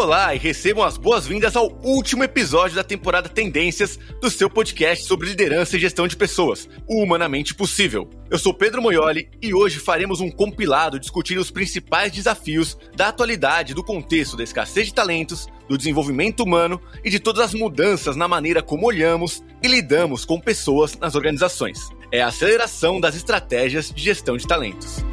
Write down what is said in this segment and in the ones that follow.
Olá e recebam as boas-vindas ao último episódio da temporada Tendências do seu podcast sobre liderança e gestão de pessoas, o Humanamente Possível. Eu sou Pedro Moioli e hoje faremos um compilado discutindo os principais desafios da atualidade do contexto da escassez de talentos, do desenvolvimento humano e de todas as mudanças na maneira como olhamos e lidamos com pessoas nas organizações. É a aceleração das estratégias de gestão de talentos.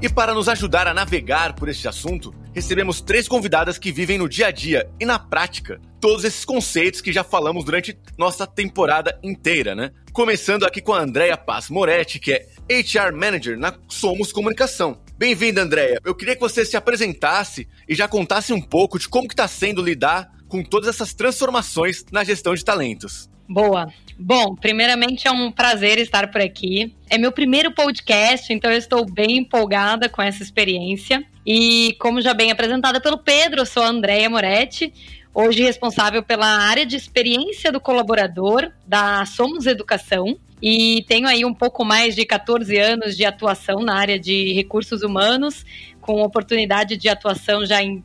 E para nos ajudar a navegar por este assunto, recebemos três convidadas que vivem no dia a dia e na prática todos esses conceitos que já falamos durante nossa temporada inteira, né? Começando aqui com a Andrea Paz Moretti, que é HR Manager na Somos Comunicação. Bem-vinda, Andrea. Eu queria que você se apresentasse e já contasse um pouco de como está sendo lidar com todas essas transformações na gestão de talentos. Boa. Bom, primeiramente é um prazer estar por aqui. É meu primeiro podcast, então eu estou bem empolgada com essa experiência. E como já bem apresentada pelo Pedro, eu sou a Andrea Moretti, hoje responsável pela área de experiência do colaborador da Somos Educação. E tenho aí um pouco mais de 14 anos de atuação na área de recursos humanos, com oportunidade de atuação já em,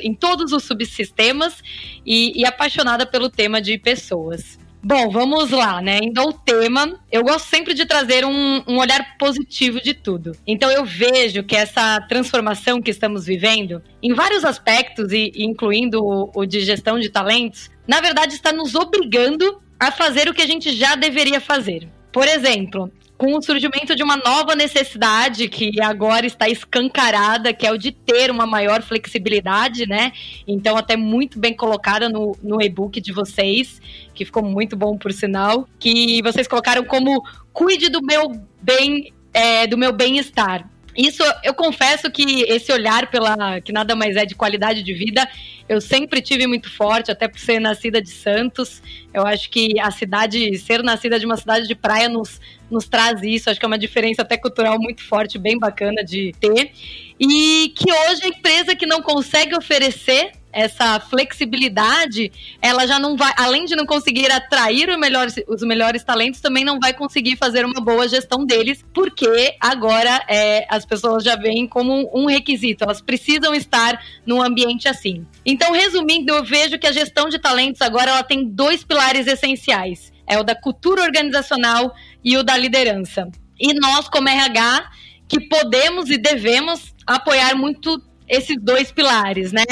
em todos os subsistemas e, e apaixonada pelo tema de pessoas. Bom, vamos lá, né? Indo ao tema, eu gosto sempre de trazer um, um, olhar positivo de tudo. Então eu vejo que essa transformação que estamos vivendo, em vários aspectos, e incluindo o, o de gestão de talentos, na verdade está nos obrigando a fazer o que a gente já deveria fazer. Por exemplo, com o surgimento de uma nova necessidade que agora está escancarada, que é o de ter uma maior flexibilidade, né? Então, até muito bem colocada no, no e-book de vocês, que ficou muito bom, por sinal, que vocês colocaram como cuide do meu bem, é, do meu bem-estar. Isso, eu confesso que esse olhar pela que nada mais é de qualidade de vida, eu sempre tive muito forte, até por ser nascida de Santos. Eu acho que a cidade, ser nascida de uma cidade de praia nos, nos traz isso. Acho que é uma diferença até cultural muito forte, bem bacana de ter. E que hoje a empresa que não consegue oferecer essa flexibilidade, ela já não vai, além de não conseguir atrair melhor, os melhores talentos, também não vai conseguir fazer uma boa gestão deles, porque agora é, as pessoas já veem como um requisito, elas precisam estar num ambiente assim. Então, resumindo, eu vejo que a gestão de talentos agora ela tem dois pilares essenciais: é o da cultura organizacional e o da liderança. E nós, como RH, que podemos e devemos apoiar muito esses dois pilares, né?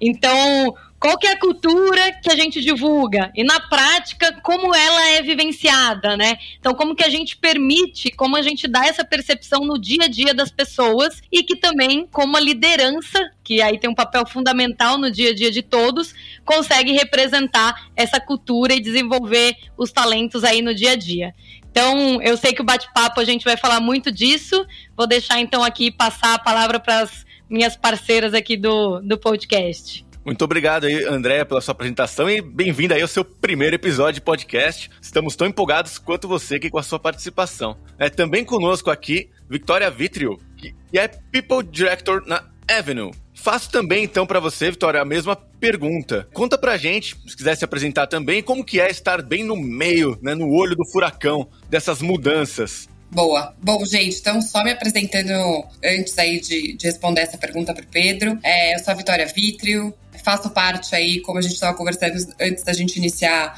Então, qual que é a cultura que a gente divulga? E na prática, como ela é vivenciada, né? Então, como que a gente permite, como a gente dá essa percepção no dia a dia das pessoas e que também, como a liderança, que aí tem um papel fundamental no dia a dia de todos, consegue representar essa cultura e desenvolver os talentos aí no dia a dia. Então, eu sei que o bate-papo a gente vai falar muito disso. Vou deixar então aqui passar a palavra para as minhas parceiras aqui do, do podcast. Muito obrigado aí, Andréa, pela sua apresentação e bem-vinda aí ao seu primeiro episódio de podcast. Estamos tão empolgados quanto você aqui com a sua participação. É também conosco aqui Victoria Vitrio, que é People Director na Avenue. Faço também então para você, Vitória, a mesma pergunta. Conta pra gente, se quiser se apresentar também, como que é estar bem no meio, né, no olho do furacão dessas mudanças. Boa. Bom, gente, então só me apresentando antes aí de, de responder essa pergunta para o Pedro. É, eu sou a Vitória Vitrio, faço parte aí, como a gente estava conversando antes da gente iniciar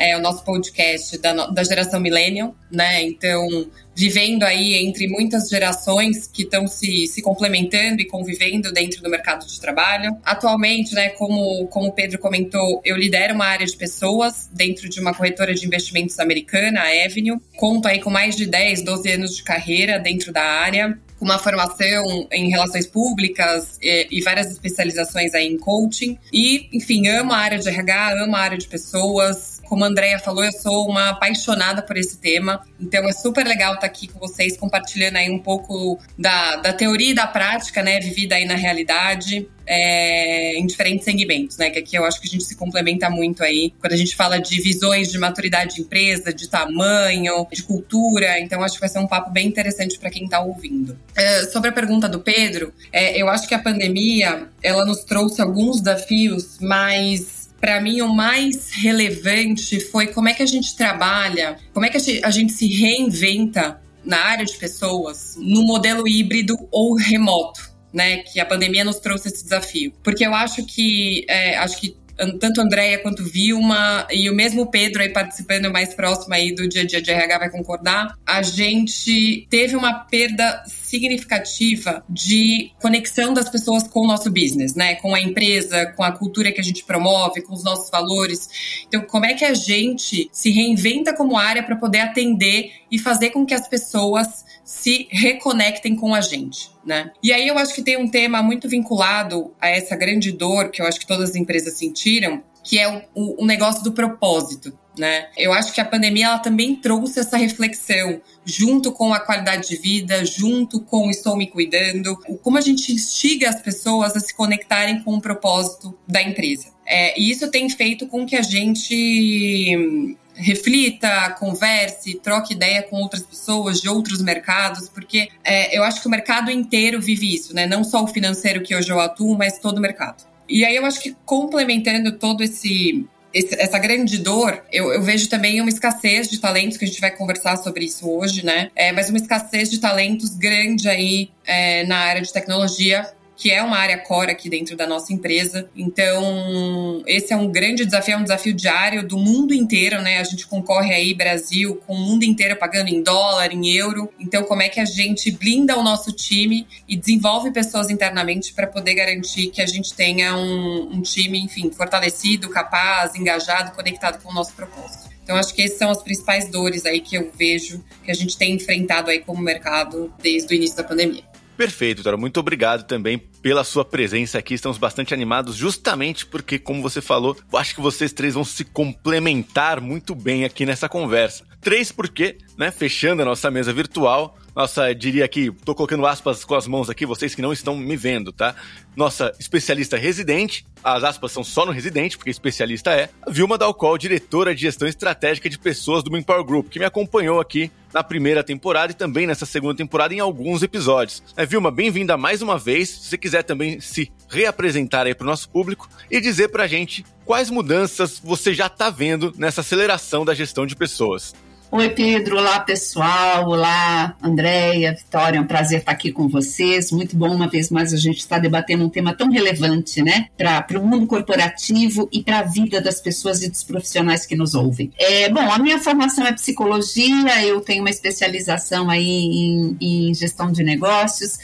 é, o nosso podcast da, da geração Millennium, né? Então, vivendo aí entre muitas gerações que estão se, se complementando e convivendo dentro do mercado de trabalho. Atualmente, né, como, como o Pedro comentou, eu lidero uma área de pessoas dentro de uma corretora de investimentos americana, a Avenue. Conto aí com mais de 10, 12 anos de carreira dentro da área com uma formação em relações públicas e, e, várias especializações aí em coaching. E, enfim, amo a área de RH, amo a área de pessoas. Como a Andrea falou, eu sou uma apaixonada por esse tema. Então é super legal estar aqui com vocês, compartilhando aí um pouco da, da teoria e da prática, né, vivida aí na realidade é, em diferentes segmentos, né? Que aqui eu acho que a gente se complementa muito aí quando a gente fala de visões de maturidade de empresa, de tamanho, de cultura. Então acho que vai ser um papo bem interessante para quem está ouvindo. É, sobre a pergunta do Pedro, é, eu acho que a pandemia ela nos trouxe alguns desafios, mas para mim o mais relevante foi como é que a gente trabalha, como é que a gente se reinventa na área de pessoas no modelo híbrido ou remoto. Né, que a pandemia nos trouxe esse desafio. Porque eu acho que é, acho que tanto a Andrea quanto Vilma e o mesmo Pedro aí participando mais próximo aí do dia a dia de RH vai concordar, a gente teve uma perda significativa de conexão das pessoas com o nosso business, né? Com a empresa, com a cultura que a gente promove, com os nossos valores. Então, como é que a gente se reinventa como área para poder atender e fazer com que as pessoas se reconectem com a gente, né? E aí eu acho que tem um tema muito vinculado a essa grande dor que eu acho que todas as empresas sentiram, que é o, o, o negócio do propósito, né? Eu acho que a pandemia ela também trouxe essa reflexão junto com a qualidade de vida, junto com estou me cuidando, como a gente instiga as pessoas a se conectarem com o propósito da empresa. É, e isso tem feito com que a gente reflita, converse, troque ideia com outras pessoas de outros mercados, porque é, eu acho que o mercado inteiro vive isso, né? Não só o financeiro que hoje eu atuo, mas todo o mercado. E aí eu acho que complementando todo esse esse, essa grande dor, eu, eu, vejo também uma escassez de talentos, que a gente vai conversar sobre isso hoje, né? É, mas uma escassez de talentos grande aí é, na área de tecnologia que é uma área core aqui dentro da nossa empresa. Então, esse é um grande desafio, é um desafio diário do mundo inteiro, né? A gente concorre aí, Brasil, com o mundo inteiro pagando em dólar, em euro. Então, como é que a gente blinda o nosso time e desenvolve pessoas internamente para poder garantir que a gente tenha um, um time, enfim, fortalecido, capaz, engajado, conectado com o nosso propósito. Então, acho que essas são as principais dores aí que eu vejo que a gente tem enfrentado aí como mercado desde o início da pandemia. Perfeito, Toro. Muito obrigado também pela sua presença aqui. Estamos bastante animados, justamente porque, como você falou, acho que vocês três vão se complementar muito bem aqui nessa conversa. Três, porque, né, fechando a nossa mesa virtual, nossa, diria aqui, tô colocando aspas com as mãos aqui, vocês que não estão me vendo, tá? Nossa especialista residente, as aspas são só no residente, porque especialista é, Vilma Dalcol, diretora de gestão estratégica de pessoas do Manpower Group, que me acompanhou aqui na primeira temporada e também nessa segunda temporada em alguns episódios. É, Vilma, bem-vinda mais uma vez. Se você quiser também se reapresentar aí para o nosso público e dizer para a gente quais mudanças você já está vendo nessa aceleração da gestão de pessoas. Oi, Pedro. Olá, pessoal. Olá, Andréia, Vitória. É um prazer estar aqui com vocês. Muito bom, uma vez mais, a gente estar debatendo um tema tão relevante, né, para o mundo corporativo e para a vida das pessoas e dos profissionais que nos ouvem. É, bom, a minha formação é psicologia, eu tenho uma especialização aí em, em gestão de negócios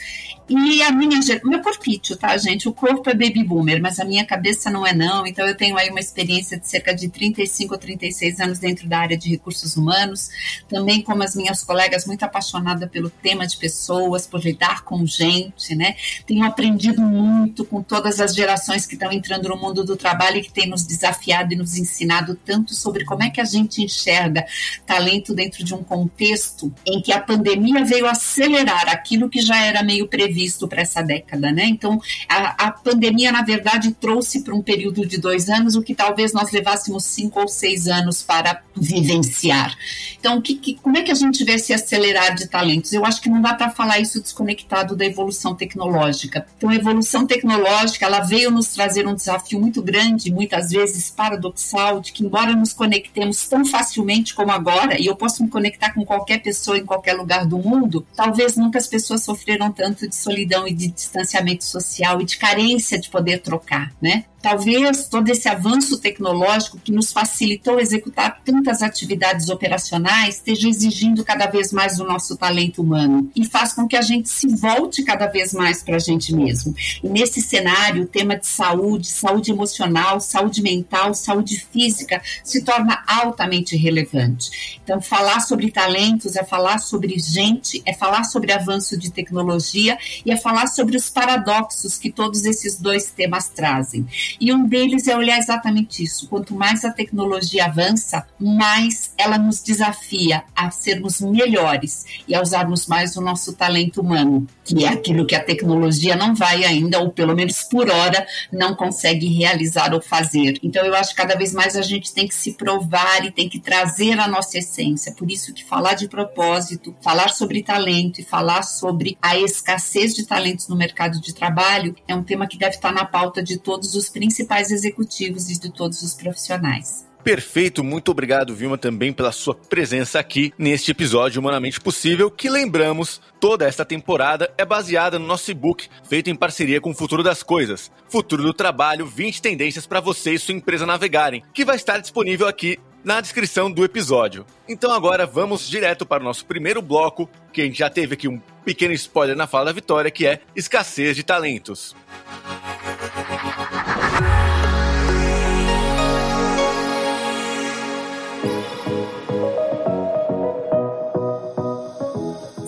e a minha, meu corpício, tá, gente? O corpo é baby boomer, mas a minha cabeça não é não. Então eu tenho aí uma experiência de cerca de 35 ou 36 anos dentro da área de recursos humanos. Também como as minhas colegas, muito apaixonada pelo tema de pessoas, por lidar com gente, né? Tenho aprendido muito com todas as gerações que estão entrando no mundo do trabalho e que têm nos desafiado e nos ensinado tanto sobre como é que a gente enxerga talento dentro de um contexto em que a pandemia veio acelerar aquilo que já era meio previsto previsto para essa década, né? Então, a, a pandemia, na verdade, trouxe para um período de dois anos o que talvez nós levássemos cinco ou seis anos para vivenciar. Então, que, que, como é que a gente vê esse acelerar de talentos? Eu acho que não dá para falar isso desconectado da evolução tecnológica. Então, a evolução tecnológica, ela veio nos trazer um desafio muito grande, muitas vezes paradoxal, de que embora nos conectemos tão facilmente como agora, e eu posso me conectar com qualquer pessoa em qualquer lugar do mundo, talvez nunca as pessoas sofreram tanto de solidão e de distanciamento social e de carência de poder trocar, né? Talvez todo esse avanço tecnológico que nos facilitou executar tantas atividades operacionais esteja exigindo cada vez mais do nosso talento humano e faz com que a gente se volte cada vez mais para a gente mesmo. E nesse cenário, o tema de saúde, saúde emocional, saúde mental, saúde física se torna altamente relevante. Então, falar sobre talentos é falar sobre gente, é falar sobre avanço de tecnologia e é falar sobre os paradoxos que todos esses dois temas trazem. E um deles é olhar exatamente isso. Quanto mais a tecnologia avança, mais ela nos desafia a sermos melhores e a usarmos mais o nosso talento humano, que é aquilo que a tecnologia não vai ainda, ou pelo menos por hora, não consegue realizar ou fazer. Então, eu acho que cada vez mais a gente tem que se provar e tem que trazer a nossa essência. Por isso que falar de propósito, falar sobre talento e falar sobre a escassez de talentos no mercado de trabalho é um tema que deve estar na pauta de todos os principais executivos e de todos os profissionais. Perfeito, muito obrigado, Vilma, também pela sua presença aqui neste episódio Humanamente Possível, que lembramos, toda esta temporada é baseada no nosso e-book, feito em parceria com o Futuro das Coisas, Futuro do Trabalho, 20 tendências para você e sua empresa navegarem, que vai estar disponível aqui na descrição do episódio. Então agora vamos direto para o nosso primeiro bloco, que a gente já teve aqui um pequeno spoiler na fala da Vitória, que é escassez de talentos.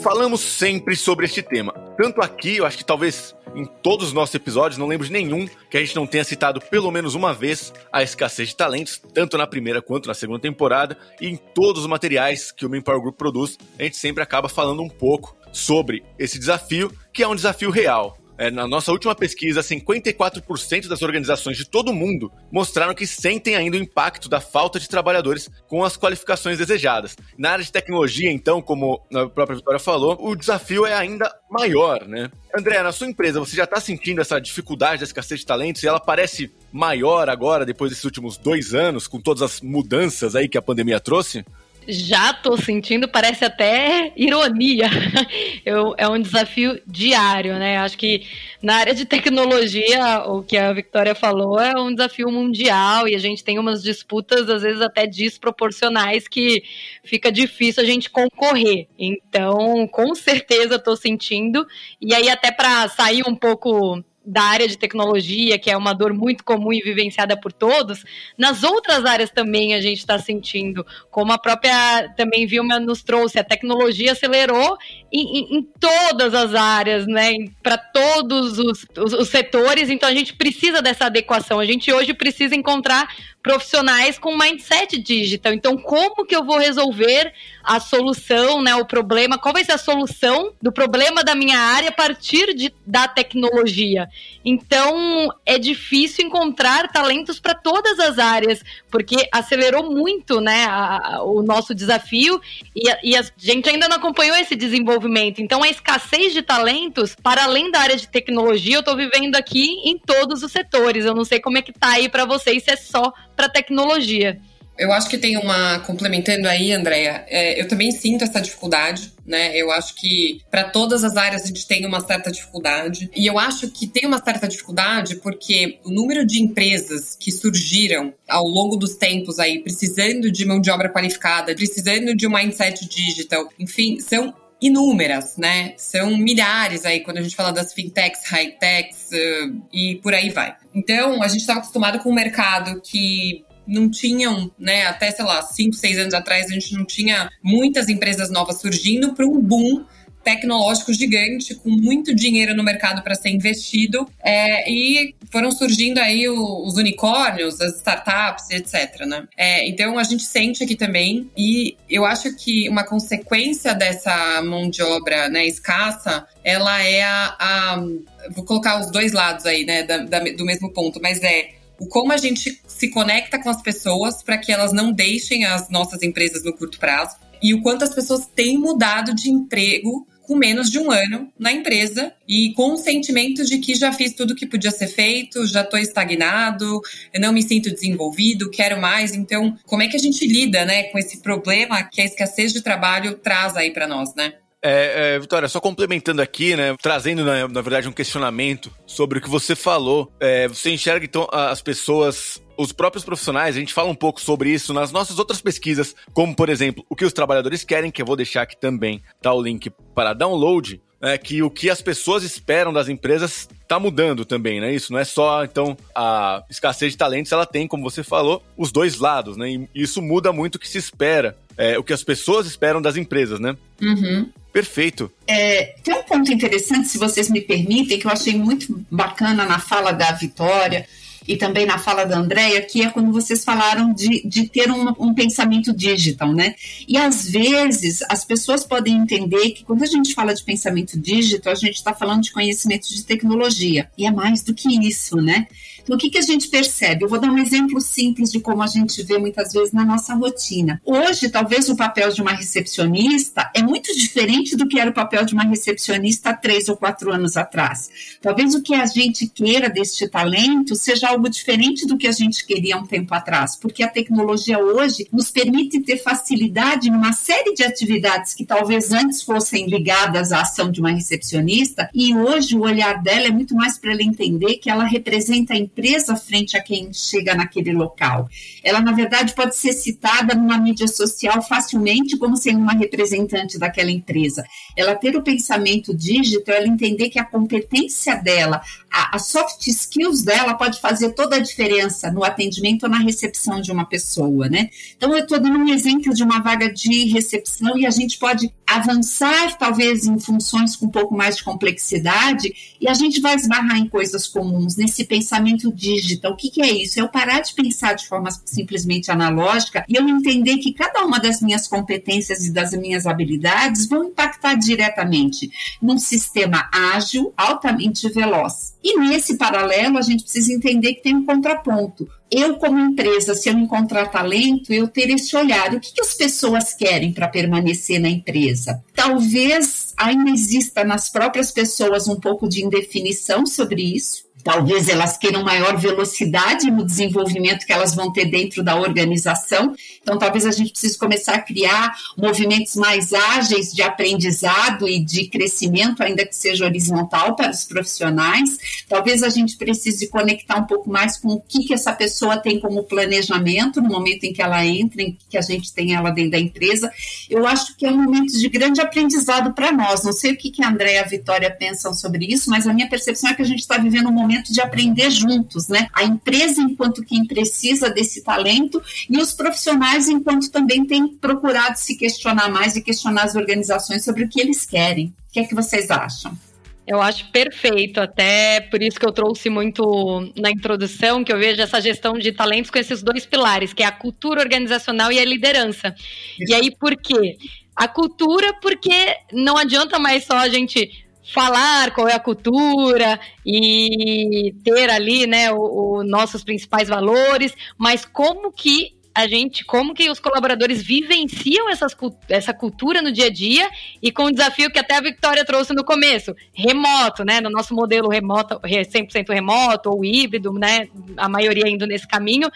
Falamos sempre sobre este tema. Tanto aqui, eu acho que talvez em todos os nossos episódios, não lembro de nenhum que a gente não tenha citado pelo menos uma vez a escassez de talentos, tanto na primeira quanto na segunda temporada, e em todos os materiais que o Manpower Group produz, a gente sempre acaba falando um pouco sobre esse desafio, que é um desafio real. É, na nossa última pesquisa, 54% das organizações de todo o mundo mostraram que sentem ainda o impacto da falta de trabalhadores com as qualificações desejadas. Na área de tecnologia, então, como a própria Vitória falou, o desafio é ainda maior, né? André, na sua empresa, você já está sentindo essa dificuldade da escassez de talentos e ela parece maior agora, depois desses últimos dois anos, com todas as mudanças aí que a pandemia trouxe? Já tô sentindo, parece até ironia. Eu, é um desafio diário, né? Acho que na área de tecnologia, o que a Victoria falou é um desafio mundial e a gente tem umas disputas, às vezes, até desproporcionais que fica difícil a gente concorrer. Então, com certeza tô sentindo. E aí, até para sair um pouco da área de tecnologia, que é uma dor muito comum e vivenciada por todos, nas outras áreas também a gente está sentindo, como a própria também Vilma nos trouxe, a tecnologia acelerou em, em, em todas as áreas, né, para todos os, os, os setores, então a gente precisa dessa adequação, a gente hoje precisa encontrar profissionais com mindset digital. Então, como que eu vou resolver a solução, né, o problema? Qual vai ser a solução do problema da minha área a partir de, da tecnologia? Então, é difícil encontrar talentos para todas as áreas, porque acelerou muito, né, a, a, o nosso desafio e a, e a gente ainda não acompanhou esse desenvolvimento. Então, a escassez de talentos, para além da área de tecnologia, eu estou vivendo aqui em todos os setores. Eu não sei como é que tá aí para vocês, se é só para tecnologia. Eu acho que tem uma. Complementando aí, Andréia, é, eu também sinto essa dificuldade, né? Eu acho que para todas as áreas a gente tem uma certa dificuldade. E eu acho que tem uma certa dificuldade porque o número de empresas que surgiram ao longo dos tempos aí, precisando de mão de obra qualificada, precisando de um mindset digital, enfim, são inúmeras, né? São milhares aí quando a gente fala das fintechs, high-techs uh, e por aí vai. Então, a gente estava acostumado com um mercado que não tinham, né, até, sei lá, 5, 6 anos atrás, a gente não tinha muitas empresas novas surgindo para um boom tecnológico gigante, com muito dinheiro no mercado para ser investido, é, e foram surgindo aí os unicórnios, as startups, etc. Né? É, então a gente sente aqui também, e eu acho que uma consequência dessa mão de obra né, escassa, ela é a, a Vou colocar os dois lados aí, né, da, da, do mesmo ponto, mas é o como a gente se conecta com as pessoas para que elas não deixem as nossas empresas no curto prazo e o quanto as pessoas têm mudado de emprego com menos de um ano na empresa e com o sentimento de que já fiz tudo que podia ser feito, já estou estagnado, eu não me sinto desenvolvido, quero mais. Então, como é que a gente lida, né, com esse problema que a escassez de trabalho traz aí para nós, né? É, é, Vitória, só complementando aqui, né, trazendo na, na, verdade um questionamento sobre o que você falou. É, você enxerga então as pessoas os próprios profissionais, a gente fala um pouco sobre isso nas nossas outras pesquisas, como por exemplo, o que os trabalhadores querem, que eu vou deixar aqui também, tá o link para download, é que o que as pessoas esperam das empresas tá mudando também, né? Isso não é só, então, a escassez de talentos, ela tem, como você falou, os dois lados, né? E isso muda muito o que se espera, é, o que as pessoas esperam das empresas, né? Uhum. Perfeito. É, tem um ponto interessante, se vocês me permitem, que eu achei muito bacana na fala da Vitória, e também na fala da Andrea, que é quando vocês falaram de, de ter um, um pensamento digital, né? E às vezes as pessoas podem entender que quando a gente fala de pensamento digital, a gente está falando de conhecimento de tecnologia. E é mais do que isso, né? Então, o que, que a gente percebe? Eu vou dar um exemplo simples de como a gente vê muitas vezes na nossa rotina. Hoje, talvez o papel de uma recepcionista é muito diferente do que era o papel de uma recepcionista há três ou quatro anos atrás. Talvez o que a gente queira deste talento seja algo diferente do que a gente queria um tempo atrás, porque a tecnologia hoje nos permite ter facilidade em uma série de atividades que talvez antes fossem ligadas à ação de uma recepcionista, e hoje o olhar dela é muito mais para ela entender que ela representa a empresa frente a quem chega naquele local. Ela, na verdade, pode ser citada numa mídia social facilmente como sendo uma representante daquela empresa. Ela ter o pensamento digital, ela entender que a competência dela, a, a soft skills dela pode fazer toda a diferença no atendimento ou na recepção de uma pessoa, né? Então, eu estou dando um exemplo de uma vaga de recepção e a gente pode avançar, talvez, em funções com um pouco mais de complexidade e a gente vai esbarrar em coisas comuns, nesse pensamento digital. O que, que é isso? É eu parar de pensar de forma simplesmente analógica e eu entender que cada uma das minhas competências e das minhas habilidades vão impactar diretamente num sistema ágil, altamente veloz. E nesse paralelo, a gente precisa entender que tem um contraponto. Eu, como empresa, se eu encontrar talento, eu ter esse olhar. O que, que as pessoas querem para permanecer na empresa? Talvez ainda exista nas próprias pessoas um pouco de indefinição sobre isso Talvez elas queiram maior velocidade no desenvolvimento que elas vão ter dentro da organização. Então, talvez a gente precise começar a criar movimentos mais ágeis de aprendizado e de crescimento, ainda que seja horizontal para os profissionais. Talvez a gente precise conectar um pouco mais com o que, que essa pessoa tem como planejamento no momento em que ela entra, em que a gente tem ela dentro da empresa. Eu acho que é um momento de grande aprendizado para nós. Não sei o que, que a André e a Vitória pensam sobre isso, mas a minha percepção é que a gente está vivendo um momento momento de aprender juntos, né? A empresa enquanto quem precisa desse talento e os profissionais enquanto também têm procurado se questionar mais e questionar as organizações sobre o que eles querem. O que é que vocês acham? Eu acho perfeito, até por isso que eu trouxe muito na introdução, que eu vejo essa gestão de talentos com esses dois pilares, que é a cultura organizacional e a liderança. Isso. E aí, por quê? A cultura, porque não adianta mais só a gente falar qual é a cultura e ter ali, né, os nossos principais valores, mas como que a gente, como que os colaboradores vivenciam essas, essa cultura no dia a dia e com o desafio que até a Victoria trouxe no começo, remoto, né? No nosso modelo remoto, 100% remoto ou híbrido, né? A maioria indo nesse caminho.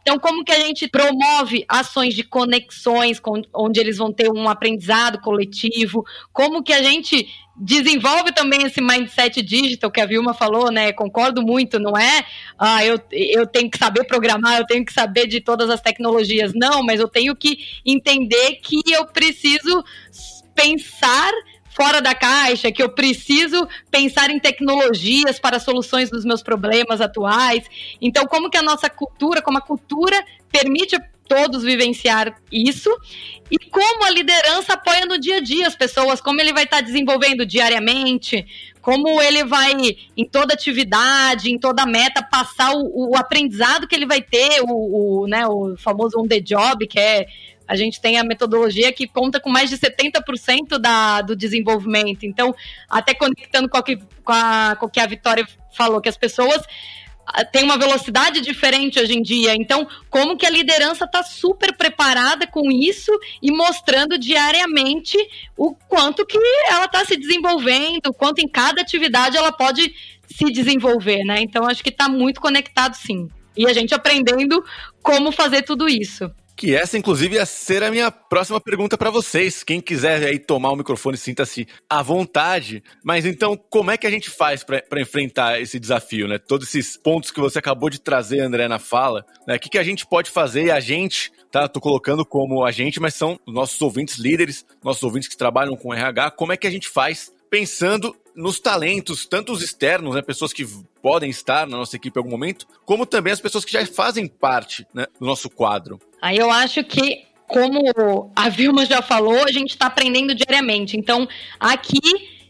Então, como que a gente promove ações de conexões, com, onde eles vão ter um aprendizado coletivo? Como que a gente desenvolve também esse mindset digital que a Vilma falou, né? Concordo muito, não é? Ah, eu, eu tenho que saber programar, eu tenho que saber de todas as tecnologias. Não, mas eu tenho que entender que eu preciso pensar fora da caixa, que eu preciso pensar em tecnologias para soluções dos meus problemas atuais. Então, como que a nossa cultura, como a cultura permite todos vivenciar isso e como a liderança apoia no dia a dia as pessoas, como ele vai estar desenvolvendo diariamente, como ele vai, em toda atividade, em toda meta, passar o, o aprendizado que ele vai ter, o, o, né, o famoso on the job, que é a gente tem a metodologia que conta com mais de 70% da, do desenvolvimento. Então, até conectando com, a, com, a, o que a Vitória falou, que as pessoas tem uma velocidade diferente hoje em dia. Então, como que a liderança está super preparada com isso e mostrando diariamente o quanto que ela está se desenvolvendo, quanto em cada atividade ela pode se desenvolver, né? Então, acho que está muito conectado, sim. E a gente aprendendo como fazer tudo isso. Que essa, inclusive, ia ser a minha próxima pergunta para vocês. Quem quiser aí tomar o microfone, sinta-se à vontade. Mas então, como é que a gente faz para enfrentar esse desafio, né? Todos esses pontos que você acabou de trazer, André, na fala, né? O que, que a gente pode fazer? E a gente, tá? Tô colocando como a gente, mas são nossos ouvintes líderes, nossos ouvintes que trabalham com RH. Como é que a gente faz pensando nos talentos, tanto os externos, né, pessoas que podem estar na nossa equipe em algum momento, como também as pessoas que já fazem parte né, do nosso quadro. Aí eu acho que como a Vilma já falou, a gente está aprendendo diariamente. Então, aqui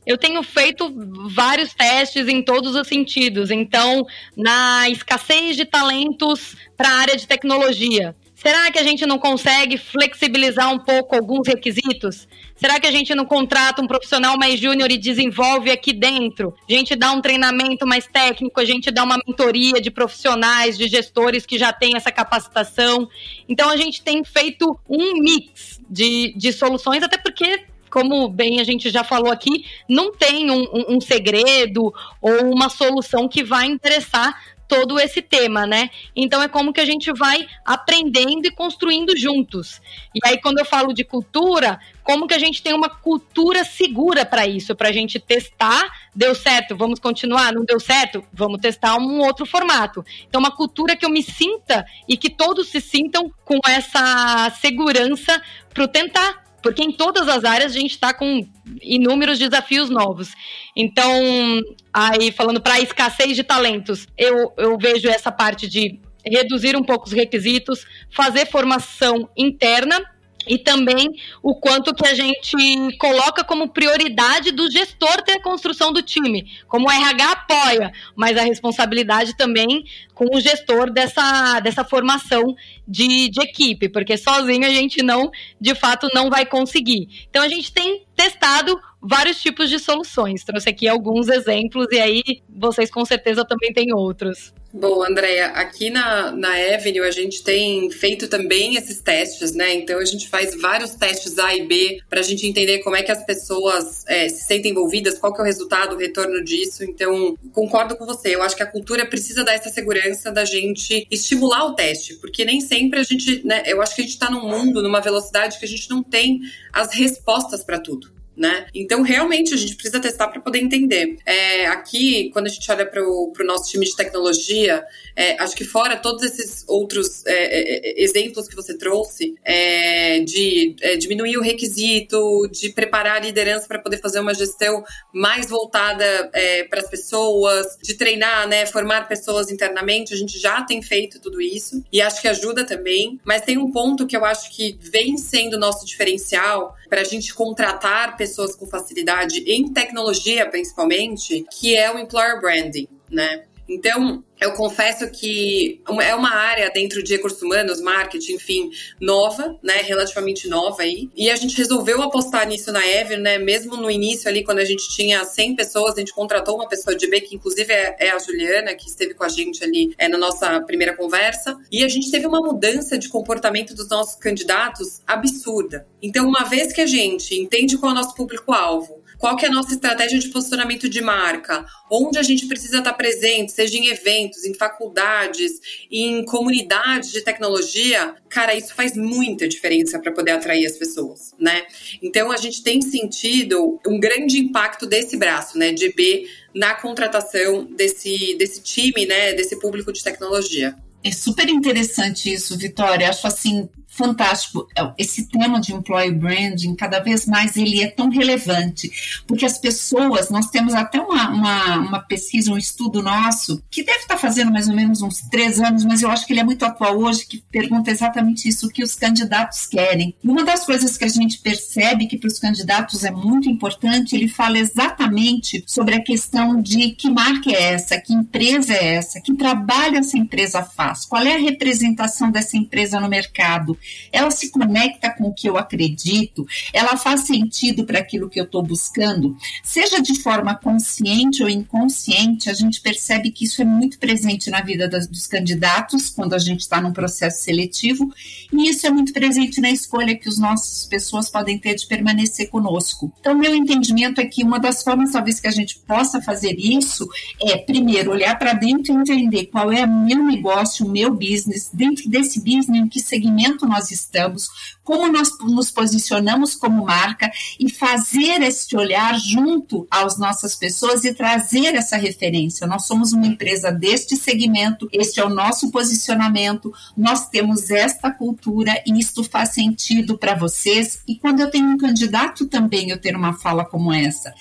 eu tenho feito vários testes em todos os sentidos. Então, na escassez de talentos para a área de tecnologia, Será que a gente não consegue flexibilizar um pouco alguns requisitos? Será que a gente não contrata um profissional mais júnior e desenvolve aqui dentro? A gente dá um treinamento mais técnico, a gente dá uma mentoria de profissionais, de gestores que já têm essa capacitação. Então a gente tem feito um mix de, de soluções, até porque como bem a gente já falou aqui, não tem um, um, um segredo ou uma solução que vai interessar todo esse tema, né? Então é como que a gente vai aprendendo e construindo juntos. E aí quando eu falo de cultura, como que a gente tem uma cultura segura para isso, para a gente testar, deu certo, vamos continuar, não deu certo, vamos testar um outro formato. Então uma cultura que eu me sinta e que todos se sintam com essa segurança para tentar porque em todas as áreas a gente está com inúmeros desafios novos. Então, aí falando para a escassez de talentos, eu, eu vejo essa parte de reduzir um pouco os requisitos, fazer formação interna e também o quanto que a gente coloca como prioridade do gestor ter a construção do time. Como o RH apoia, mas a responsabilidade também com o gestor dessa, dessa formação de, de equipe, porque sozinho a gente não, de fato, não vai conseguir. Então a gente tem testado vários tipos de soluções. Trouxe aqui alguns exemplos e aí vocês com certeza também têm outros. Bom, Andréia, aqui na, na Avenue a gente tem feito também esses testes, né? Então a gente faz vários testes A e B para a gente entender como é que as pessoas é, se sentem envolvidas, qual que é o resultado, o retorno disso. Então, concordo com você. Eu acho que a cultura precisa dar essa segurança da gente estimular o teste, porque nem sempre a gente, né? Eu acho que a gente está num mundo, numa velocidade que a gente não tem as respostas para tudo né? Então, realmente, a gente precisa testar para poder entender. É, aqui, quando a gente olha para o nosso time de tecnologia, é, acho que fora todos esses outros é, é, é exemplos que você trouxe, é, de diminuir o requisito, de preparar a liderança para poder fazer uma gestão mais voltada para as pessoas, de treinar, né, formar pessoas internamente, a gente já tem feito tudo isso e acho que ajuda também. Mas tem um ponto que eu acho que vem sendo nosso diferencial para a gente contratar pessoas pessoas com facilidade em tecnologia, principalmente, que é o employer branding, né? Então, eu confesso que é uma área dentro de recursos humanos, marketing, enfim, nova, né, relativamente nova aí. E a gente resolveu apostar nisso na Ever, né, mesmo no início ali, quando a gente tinha 100 pessoas, a gente contratou uma pessoa de B, que inclusive é, é a Juliana, que esteve com a gente ali é, na nossa primeira conversa. E a gente teve uma mudança de comportamento dos nossos candidatos absurda. Então, uma vez que a gente entende qual é o nosso público-alvo, qual que é a nossa estratégia de posicionamento de marca, onde a gente precisa estar presente, seja em eventos, em faculdades, em comunidades de tecnologia, cara, isso faz muita diferença para poder atrair as pessoas, né? Então a gente tem sentido um grande impacto desse braço, né, de B na contratação desse, desse time, né, desse público de tecnologia. É super interessante isso, Vitória. Acho assim fantástico. É, esse tema de employee branding, cada vez mais ele é tão relevante, porque as pessoas, nós temos até uma, uma, uma, pesquisa, um estudo nosso, que deve estar fazendo mais ou menos uns três anos, mas eu acho que ele é muito atual hoje, que pergunta exatamente isso, o que os candidatos querem. Uma das coisas que a gente percebe que para os candidatos é muito importante, ele fala exatamente sobre a questão de que marca é essa, que empresa é essa, que trabalho essa empresa faz, qual é a representação dessa empresa no mercado, ela se conecta com o que eu acredito, ela faz sentido para aquilo que eu estou buscando, seja de forma consciente ou inconsciente, a gente percebe que isso é muito presente na vida das, dos candidatos quando a gente está num processo seletivo, e isso é muito presente na escolha que as nossas pessoas podem ter de permanecer conosco. Então, meu entendimento é que uma das formas, talvez, que a gente possa fazer isso é, primeiro, olhar para dentro e entender qual é o meu negócio, o meu business, dentro desse business, em que segmento nós nós estamos, como nós nos posicionamos como marca e fazer este olhar junto às nossas pessoas e trazer essa referência. Nós somos uma empresa deste segmento, este é o nosso posicionamento, nós temos esta cultura e isto faz sentido para vocês. E quando eu tenho um candidato também, eu ter uma fala como essa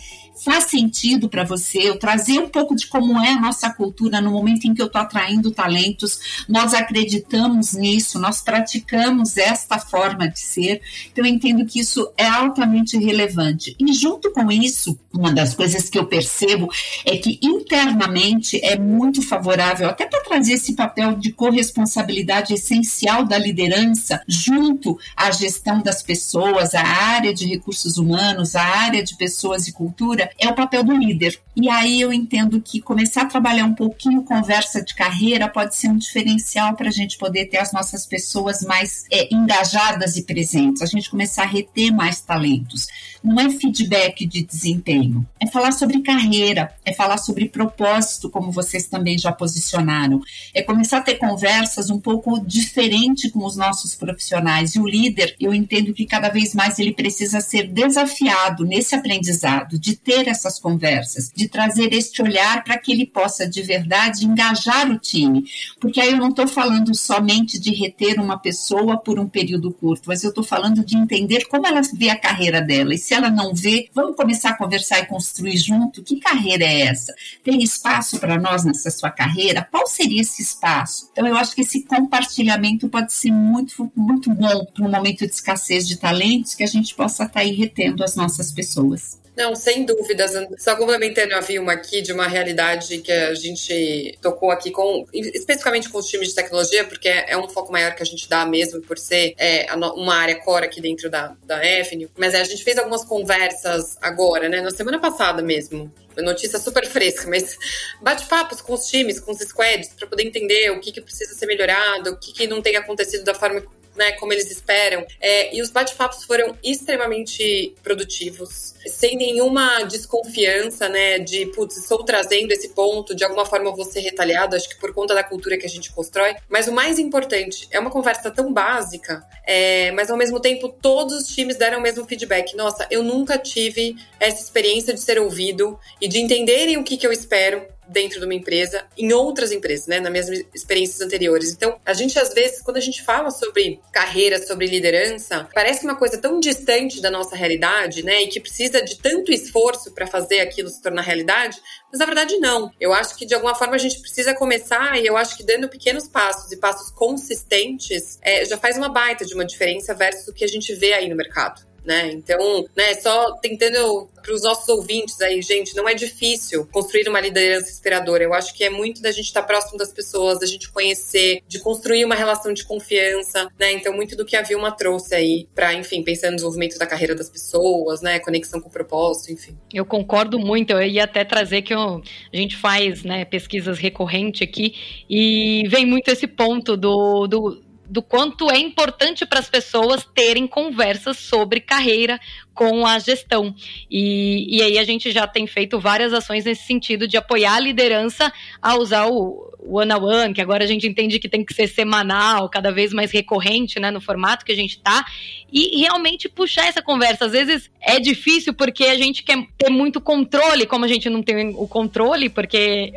faz sentido para você, eu trazer um pouco de como é a nossa cultura no momento em que eu estou atraindo talentos, nós acreditamos nisso, nós praticamos esta forma de ser. Então, eu entendo que isso é altamente relevante. E, junto com isso, uma das coisas que eu percebo é que internamente é muito favorável, até para trazer esse papel de corresponsabilidade essencial da liderança junto à gestão das pessoas, à área de recursos humanos, à área de pessoas e cultura, é o papel do líder. E aí eu entendo que começar a trabalhar um pouquinho conversa de carreira pode ser um diferencial para a gente poder ter as nossas pessoas mais é, engajadas e presentes, a gente começar a reter mais talentos. Não é feedback de desempenho, é falar sobre carreira, é falar sobre propósito, como vocês também já posicionaram, é começar a ter conversas um pouco diferente com os nossos profissionais. E o líder, eu entendo que cada vez mais ele precisa ser desafiado nesse aprendizado, de ter essas conversas, de trazer este olhar para que ele possa de verdade engajar o time. Porque aí eu não estou falando somente de reter uma pessoa por um período curto, mas eu estou falando de entender como ela vê a carreira dela. E se ela não vê, vamos começar a conversar e construir junto. Que carreira é essa? Tem espaço para nós nessa sua carreira? Qual seria esse espaço? Então, eu acho que esse compartilhamento pode ser muito, muito bom para um momento de escassez de talentos que a gente possa estar tá aí retendo as nossas pessoas. Não, sem dúvidas. Só complementando a Vilma aqui de uma realidade que a gente tocou aqui com, especificamente com os times de tecnologia, porque é um foco maior que a gente dá mesmo por ser é, uma área core aqui dentro da, da EFN. Mas é, a gente fez algumas conversas agora, né, na semana passada mesmo, notícia super fresca, mas bate-papos com os times, com os squads, para poder entender o que, que precisa ser melhorado, o que, que não tem acontecido da forma né, como eles esperam. É, e os bate-papos foram extremamente produtivos, sem nenhuma desconfiança, né, de, putz, estou trazendo esse ponto, de alguma forma vou ser retalhado, acho que por conta da cultura que a gente constrói. Mas o mais importante, é uma conversa tão básica, é, mas ao mesmo tempo todos os times deram o mesmo feedback. Nossa, eu nunca tive essa experiência de ser ouvido e de entenderem o que, que eu espero dentro de uma empresa, em outras empresas, né, nas minhas experiências anteriores. Então, a gente às vezes, quando a gente fala sobre carreira, sobre liderança, parece uma coisa tão distante da nossa realidade, né, e que precisa de tanto esforço para fazer aquilo se tornar realidade, mas na verdade não. Eu acho que de alguma forma a gente precisa começar e eu acho que dando pequenos passos e passos consistentes é, já faz uma baita de uma diferença versus o que a gente vê aí no mercado né? Então, né, só tentando para os nossos ouvintes aí, gente, não é difícil construir uma liderança inspiradora. Eu acho que é muito da gente estar tá próximo das pessoas, da gente conhecer, de construir uma relação de confiança, né? Então, muito do que a Vilma trouxe aí para, enfim, pensar no desenvolvimento da carreira das pessoas, né? Conexão com o propósito, enfim. Eu concordo muito. Eu ia até trazer que eu, a gente faz, né, pesquisas recorrentes aqui e vem muito esse ponto do, do do quanto é importante para as pessoas terem conversas sobre carreira com a gestão. E, e aí a gente já tem feito várias ações nesse sentido de apoiar a liderança a usar o one-on-one, que agora a gente entende que tem que ser semanal, cada vez mais recorrente, né, no formato que a gente está, e realmente puxar essa conversa. Às vezes é difícil porque a gente quer ter muito controle, como a gente não tem o controle, porque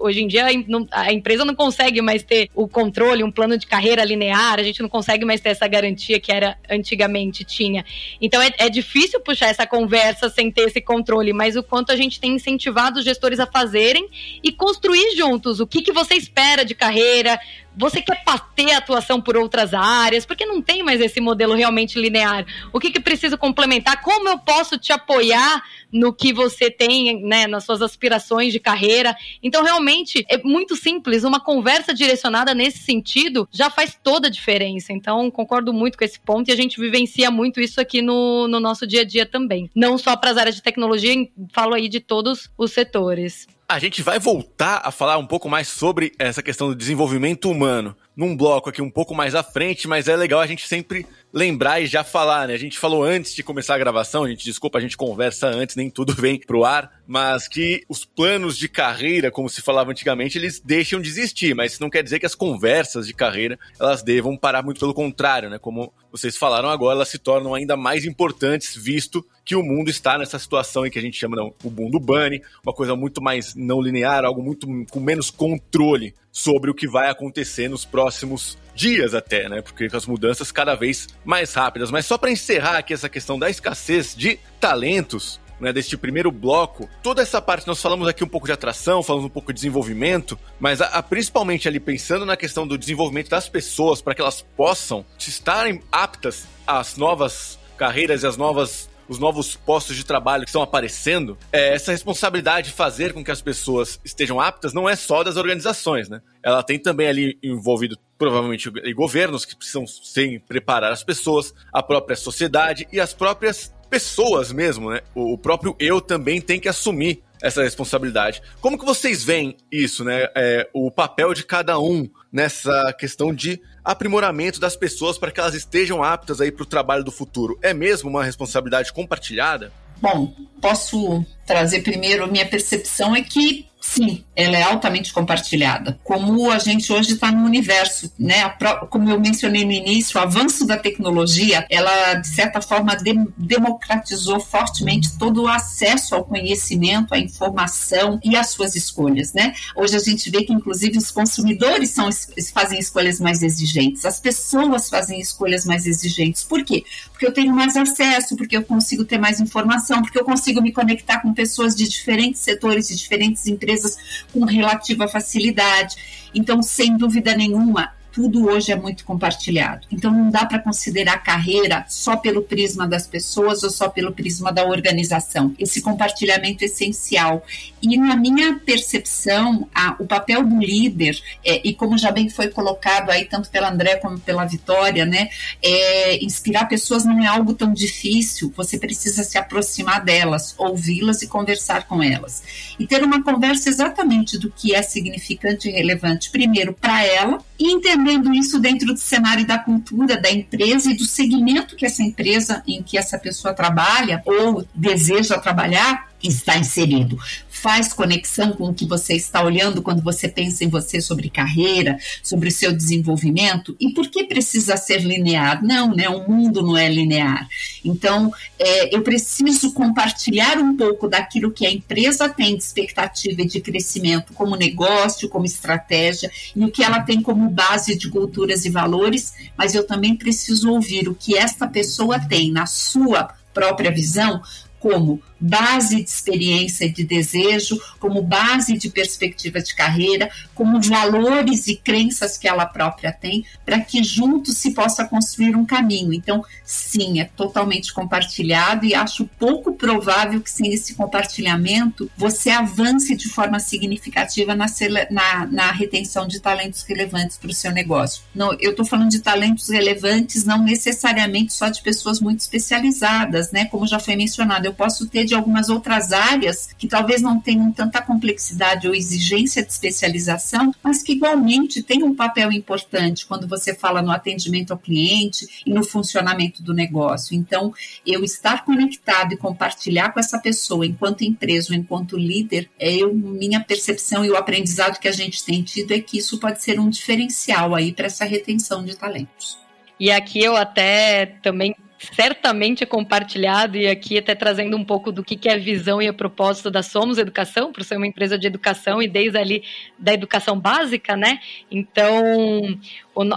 hoje em dia a empresa não consegue mais ter o controle, um plano de carreira linear, a gente não consegue mais ter essa garantia que era antigamente tinha. Então é, é difícil difícil puxar essa conversa sem ter esse controle, mas o quanto a gente tem incentivado os gestores a fazerem e construir juntos o que, que você espera de carreira, você quer ter atuação por outras áreas, porque não tem mais esse modelo realmente linear. O que, que precisa complementar? Como eu posso te apoiar no que você tem, né, nas suas aspirações de carreira? Então, realmente, é muito simples. Uma conversa direcionada nesse sentido já faz toda a diferença. Então, concordo muito com esse ponto e a gente vivencia muito isso aqui no, no nosso dia a dia também. Não só para as áreas de tecnologia, falo aí de todos os setores. A gente vai voltar a falar um pouco mais sobre essa questão do desenvolvimento humano num bloco aqui um pouco mais à frente, mas é legal a gente sempre lembrar e já falar, né? A gente falou antes de começar a gravação, a gente desculpa, a gente conversa antes, nem tudo vem pro ar, mas que os planos de carreira, como se falava antigamente, eles deixam de existir, mas isso não quer dizer que as conversas de carreira elas devam parar, muito pelo contrário, né? Como vocês falaram agora, elas se tornam ainda mais importantes, visto que o mundo está nessa situação em que a gente chama não, o mundo bunny, uma coisa muito mais não linear, algo muito com menos controle sobre o que vai acontecer nos próximos dias até, né? Porque as mudanças cada vez mais rápidas. Mas só para encerrar aqui essa questão da escassez de talentos, né, deste primeiro bloco, toda essa parte, nós falamos aqui um pouco de atração, falamos um pouco de desenvolvimento, mas a, a, principalmente ali pensando na questão do desenvolvimento das pessoas para que elas possam estarem aptas às novas carreiras e às novas os novos postos de trabalho que estão aparecendo, é, essa responsabilidade de fazer com que as pessoas estejam aptas não é só das organizações, né? Ela tem também ali envolvido provavelmente governos que precisam sem preparar as pessoas, a própria sociedade e as próprias pessoas mesmo, né? O próprio eu também tem que assumir essa responsabilidade. Como que vocês veem isso, né? É, o papel de cada um nessa questão de aprimoramento das pessoas para que elas estejam aptas aí para o trabalho do futuro. É mesmo uma responsabilidade compartilhada? Bom, posso trazer primeiro minha percepção é que Sim, ela é altamente compartilhada. Como a gente hoje está no universo, né? Como eu mencionei no início, o avanço da tecnologia, ela de certa forma de democratizou fortemente todo o acesso ao conhecimento, à informação e às suas escolhas, né? Hoje a gente vê que inclusive os consumidores são, fazem escolhas mais exigentes, as pessoas fazem escolhas mais exigentes. Por quê? Porque eu tenho mais acesso, porque eu consigo ter mais informação, porque eu consigo me conectar com pessoas de diferentes setores, de diferentes empresas com relativa facilidade. Então, sem dúvida nenhuma, tudo hoje é muito compartilhado. Então não dá para considerar carreira só pelo prisma das pessoas ou só pelo prisma da organização. Esse compartilhamento é essencial. E na minha percepção, a, o papel do líder, é, e como já bem foi colocado aí tanto pela André como pela Vitória, né, é, inspirar pessoas não é algo tão difícil. Você precisa se aproximar delas, ouvi-las e conversar com elas. E ter uma conversa exatamente do que é significante e relevante, primeiro para ela, e entender vendo isso dentro do cenário da cultura da empresa e do segmento que essa empresa em que essa pessoa trabalha ou deseja trabalhar está inserido faz conexão com o que você está olhando quando você pensa em você sobre carreira, sobre o seu desenvolvimento? E por que precisa ser linear? Não, né? O mundo não é linear. Então, é, eu preciso compartilhar um pouco daquilo que a empresa tem de expectativa e de crescimento como negócio, como estratégia, e o que ela tem como base de culturas e valores, mas eu também preciso ouvir o que esta pessoa tem na sua própria visão como base de experiência e de desejo, como base de perspectiva de carreira, como valores e crenças que ela própria tem, para que juntos se possa construir um caminho. Então, sim, é totalmente compartilhado e acho pouco provável que sem esse compartilhamento você avance de forma significativa na, na, na retenção de talentos relevantes para o seu negócio. Não, eu estou falando de talentos relevantes, não necessariamente só de pessoas muito especializadas, né? Como já foi mencionado, eu posso ter de algumas outras áreas que talvez não tenham tanta complexidade ou exigência de especialização, mas que igualmente têm um papel importante quando você fala no atendimento ao cliente e no funcionamento do negócio. Então, eu estar conectado e compartilhar com essa pessoa enquanto empresa enquanto líder, é eu, minha percepção e o aprendizado que a gente tem tido é que isso pode ser um diferencial aí para essa retenção de talentos. E aqui eu até também certamente compartilhado e aqui até trazendo um pouco do que é a visão e a propósito da Somos Educação, por ser uma empresa de educação e desde ali da educação básica, né? Então,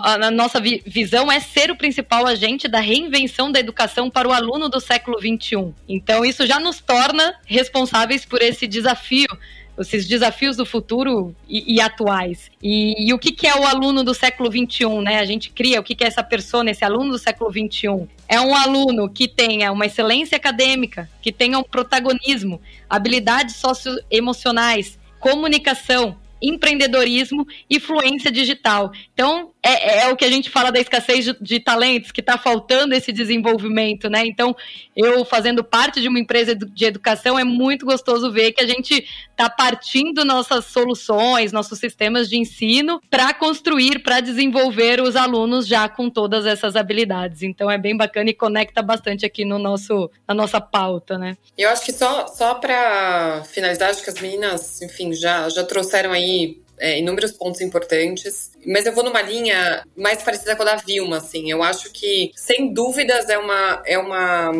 a nossa visão é ser o principal agente da reinvenção da educação para o aluno do século XXI. Então, isso já nos torna responsáveis por esse desafio esses desafios do futuro e, e atuais. E, e, o que, que é o aluno do século XXI, né? A gente cria o que, que é essa pessoa, esse aluno do século XXI. É um aluno que tenha uma excelência acadêmica, que tenha um protagonismo, habilidades socioemocionais, comunicação, empreendedorismo e fluência digital. Então, é, é, o que a gente fala da escassez de, de talentos, que está faltando esse desenvolvimento, né? Então, eu fazendo parte de uma empresa de educação, é muito gostoso ver que a gente está partindo nossas soluções, nossos sistemas de ensino para construir, para desenvolver os alunos já com todas essas habilidades. Então, é bem bacana e conecta bastante aqui no nosso, na nossa pauta, né? Eu acho que só, só para finalizar, acho que as meninas, enfim, já, já trouxeram aí é, inúmeros pontos importantes. Mas eu vou numa linha mais parecida com a da Vilma, assim. Eu acho que, sem dúvidas, é uma. É uma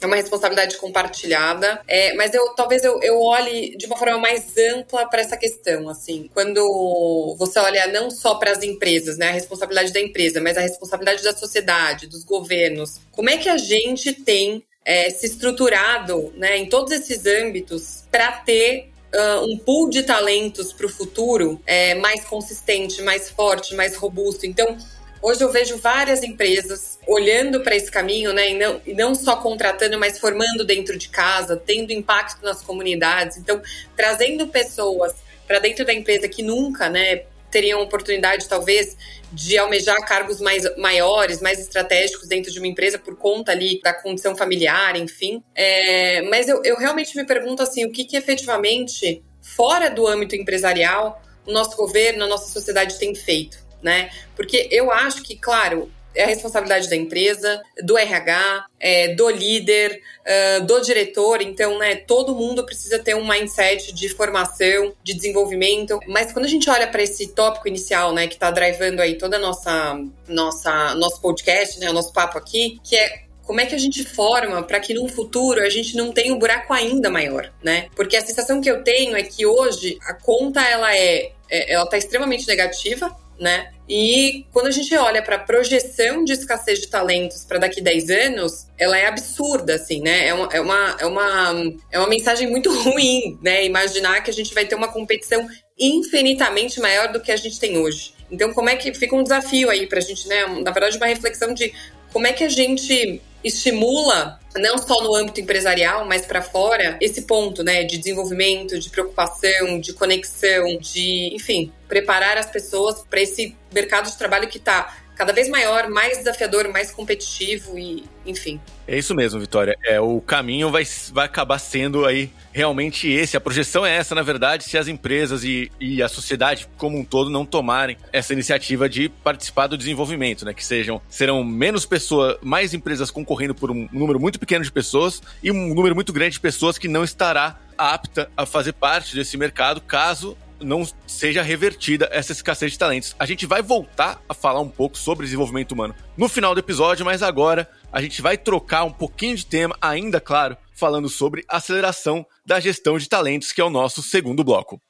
é uma responsabilidade compartilhada, é, mas eu talvez eu, eu olhe de uma forma mais ampla para essa questão, assim, quando você olha não só para as empresas, né, a responsabilidade da empresa, mas a responsabilidade da sociedade, dos governos. Como é que a gente tem é, se estruturado né, em todos esses âmbitos para ter uh, um pool de talentos para o futuro é, mais consistente, mais forte, mais robusto. Então, Hoje eu vejo várias empresas olhando para esse caminho, né, e não, e não só contratando, mas formando dentro de casa, tendo impacto nas comunidades. Então, trazendo pessoas para dentro da empresa que nunca, né, teriam oportunidade, talvez, de almejar cargos mais maiores, mais estratégicos dentro de uma empresa por conta ali da condição familiar, enfim. É, mas eu, eu realmente me pergunto assim, o que, que efetivamente, fora do âmbito empresarial, o nosso governo, a nossa sociedade tem feito? Né? Porque eu acho que, claro, é a responsabilidade da empresa, do RH, é, do líder, uh, do diretor. Então, né, todo mundo precisa ter um mindset de formação, de desenvolvimento. Mas quando a gente olha para esse tópico inicial, né, que está drivando aí toda a nossa, nossa nosso podcast, né, o nosso papo aqui, que é como é que a gente forma para que no futuro a gente não tenha um buraco ainda maior, né? Porque a sensação que eu tenho é que hoje a conta ela é, é ela está extremamente negativa, né? E quando a gente olha para a projeção de escassez de talentos para daqui 10 anos, ela é absurda, assim, né? É uma, é, uma, é, uma, é uma mensagem muito ruim, né? Imaginar que a gente vai ter uma competição infinitamente maior do que a gente tem hoje. Então, como é que fica um desafio aí para a gente, né? Na verdade, uma reflexão de como é que a gente estimula não só no âmbito empresarial, mas para fora, esse ponto, né, de desenvolvimento, de preocupação, de conexão, de, enfim, preparar as pessoas para esse mercado de trabalho que está cada vez maior, mais desafiador, mais competitivo e, enfim. É isso mesmo, Vitória. É, o caminho vai, vai acabar sendo aí realmente esse. A projeção é essa, na verdade, se as empresas e, e a sociedade como um todo não tomarem essa iniciativa de participar do desenvolvimento, né? Que sejam, serão menos pessoas, mais empresas concorrendo por um número muito pequeno de pessoas e um número muito grande de pessoas que não estará apta a fazer parte desse mercado caso não seja revertida essa escassez de talentos. A gente vai voltar a falar um pouco sobre desenvolvimento humano no final do episódio, mas agora a gente vai trocar um pouquinho de tema, ainda claro, falando sobre aceleração da gestão de talentos, que é o nosso segundo bloco.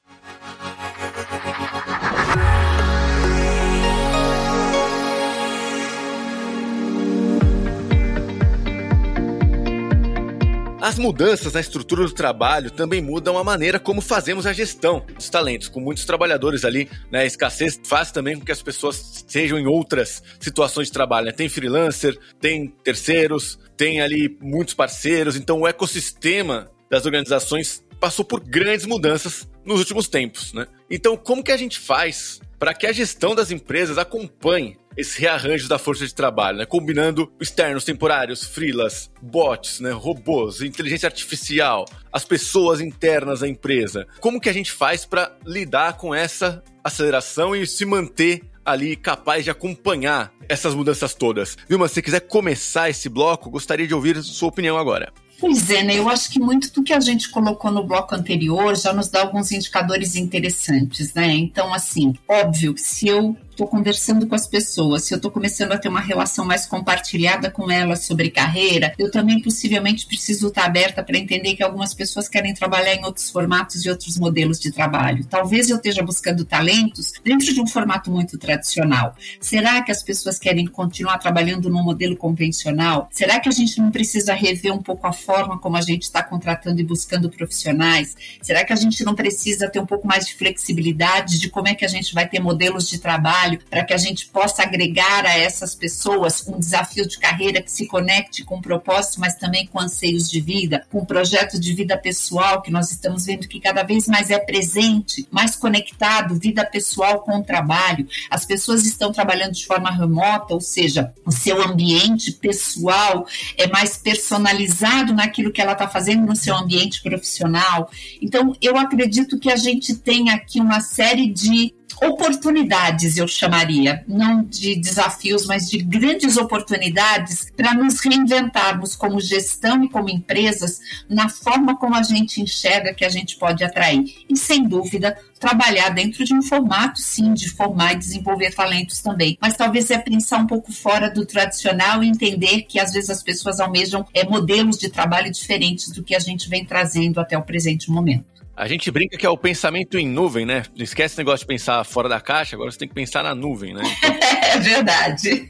As mudanças na estrutura do trabalho também mudam a maneira como fazemos a gestão dos talentos. Com muitos trabalhadores ali, né, a escassez faz também com que as pessoas sejam em outras situações de trabalho. Né? Tem freelancer, tem terceiros, tem ali muitos parceiros. Então o ecossistema das organizações passou por grandes mudanças nos últimos tempos. Né? Então como que a gente faz para que a gestão das empresas acompanhe esse rearranjo da força de trabalho, né? combinando externos temporários, freelas, bots, né? robôs, inteligência artificial, as pessoas internas da empresa. Como que a gente faz para lidar com essa aceleração e se manter ali capaz de acompanhar essas mudanças todas? Vilma, se quiser começar esse bloco, gostaria de ouvir sua opinião agora. Pois é, né? Eu acho que muito do que a gente colocou no bloco anterior já nos dá alguns indicadores interessantes, né? Então, assim, óbvio, se eu estou conversando com as pessoas, se eu estou começando a ter uma relação mais compartilhada com elas sobre carreira, eu também possivelmente preciso estar aberta para entender que algumas pessoas querem trabalhar em outros formatos e outros modelos de trabalho. Talvez eu esteja buscando talentos dentro de um formato muito tradicional. Será que as pessoas querem continuar trabalhando no modelo convencional? Será que a gente não precisa rever um pouco a forma como a gente está contratando e buscando profissionais? Será que a gente não precisa ter um pouco mais de flexibilidade de como é que a gente vai ter modelos de trabalho? para que a gente possa agregar a essas pessoas um desafio de carreira que se conecte com propósito, mas também com anseios de vida, com um projeto de vida pessoal que nós estamos vendo que cada vez mais é presente, mais conectado, vida pessoal com o trabalho. As pessoas estão trabalhando de forma remota, ou seja, o seu ambiente pessoal é mais personalizado naquilo que ela está fazendo no seu ambiente profissional. Então, eu acredito que a gente tem aqui uma série de oportunidades, eu chamaria, não de desafios, mas de grandes oportunidades para nos reinventarmos como gestão e como empresas na forma como a gente enxerga que a gente pode atrair. E sem dúvida, trabalhar dentro de um formato, sim, de formar e desenvolver talentos também. Mas talvez é pensar um pouco fora do tradicional e entender que às vezes as pessoas almejam é, modelos de trabalho diferentes do que a gente vem trazendo até o presente momento. A gente brinca que é o pensamento em nuvem, né? Não esquece o negócio de pensar fora da caixa, agora você tem que pensar na nuvem, né? Então... é verdade.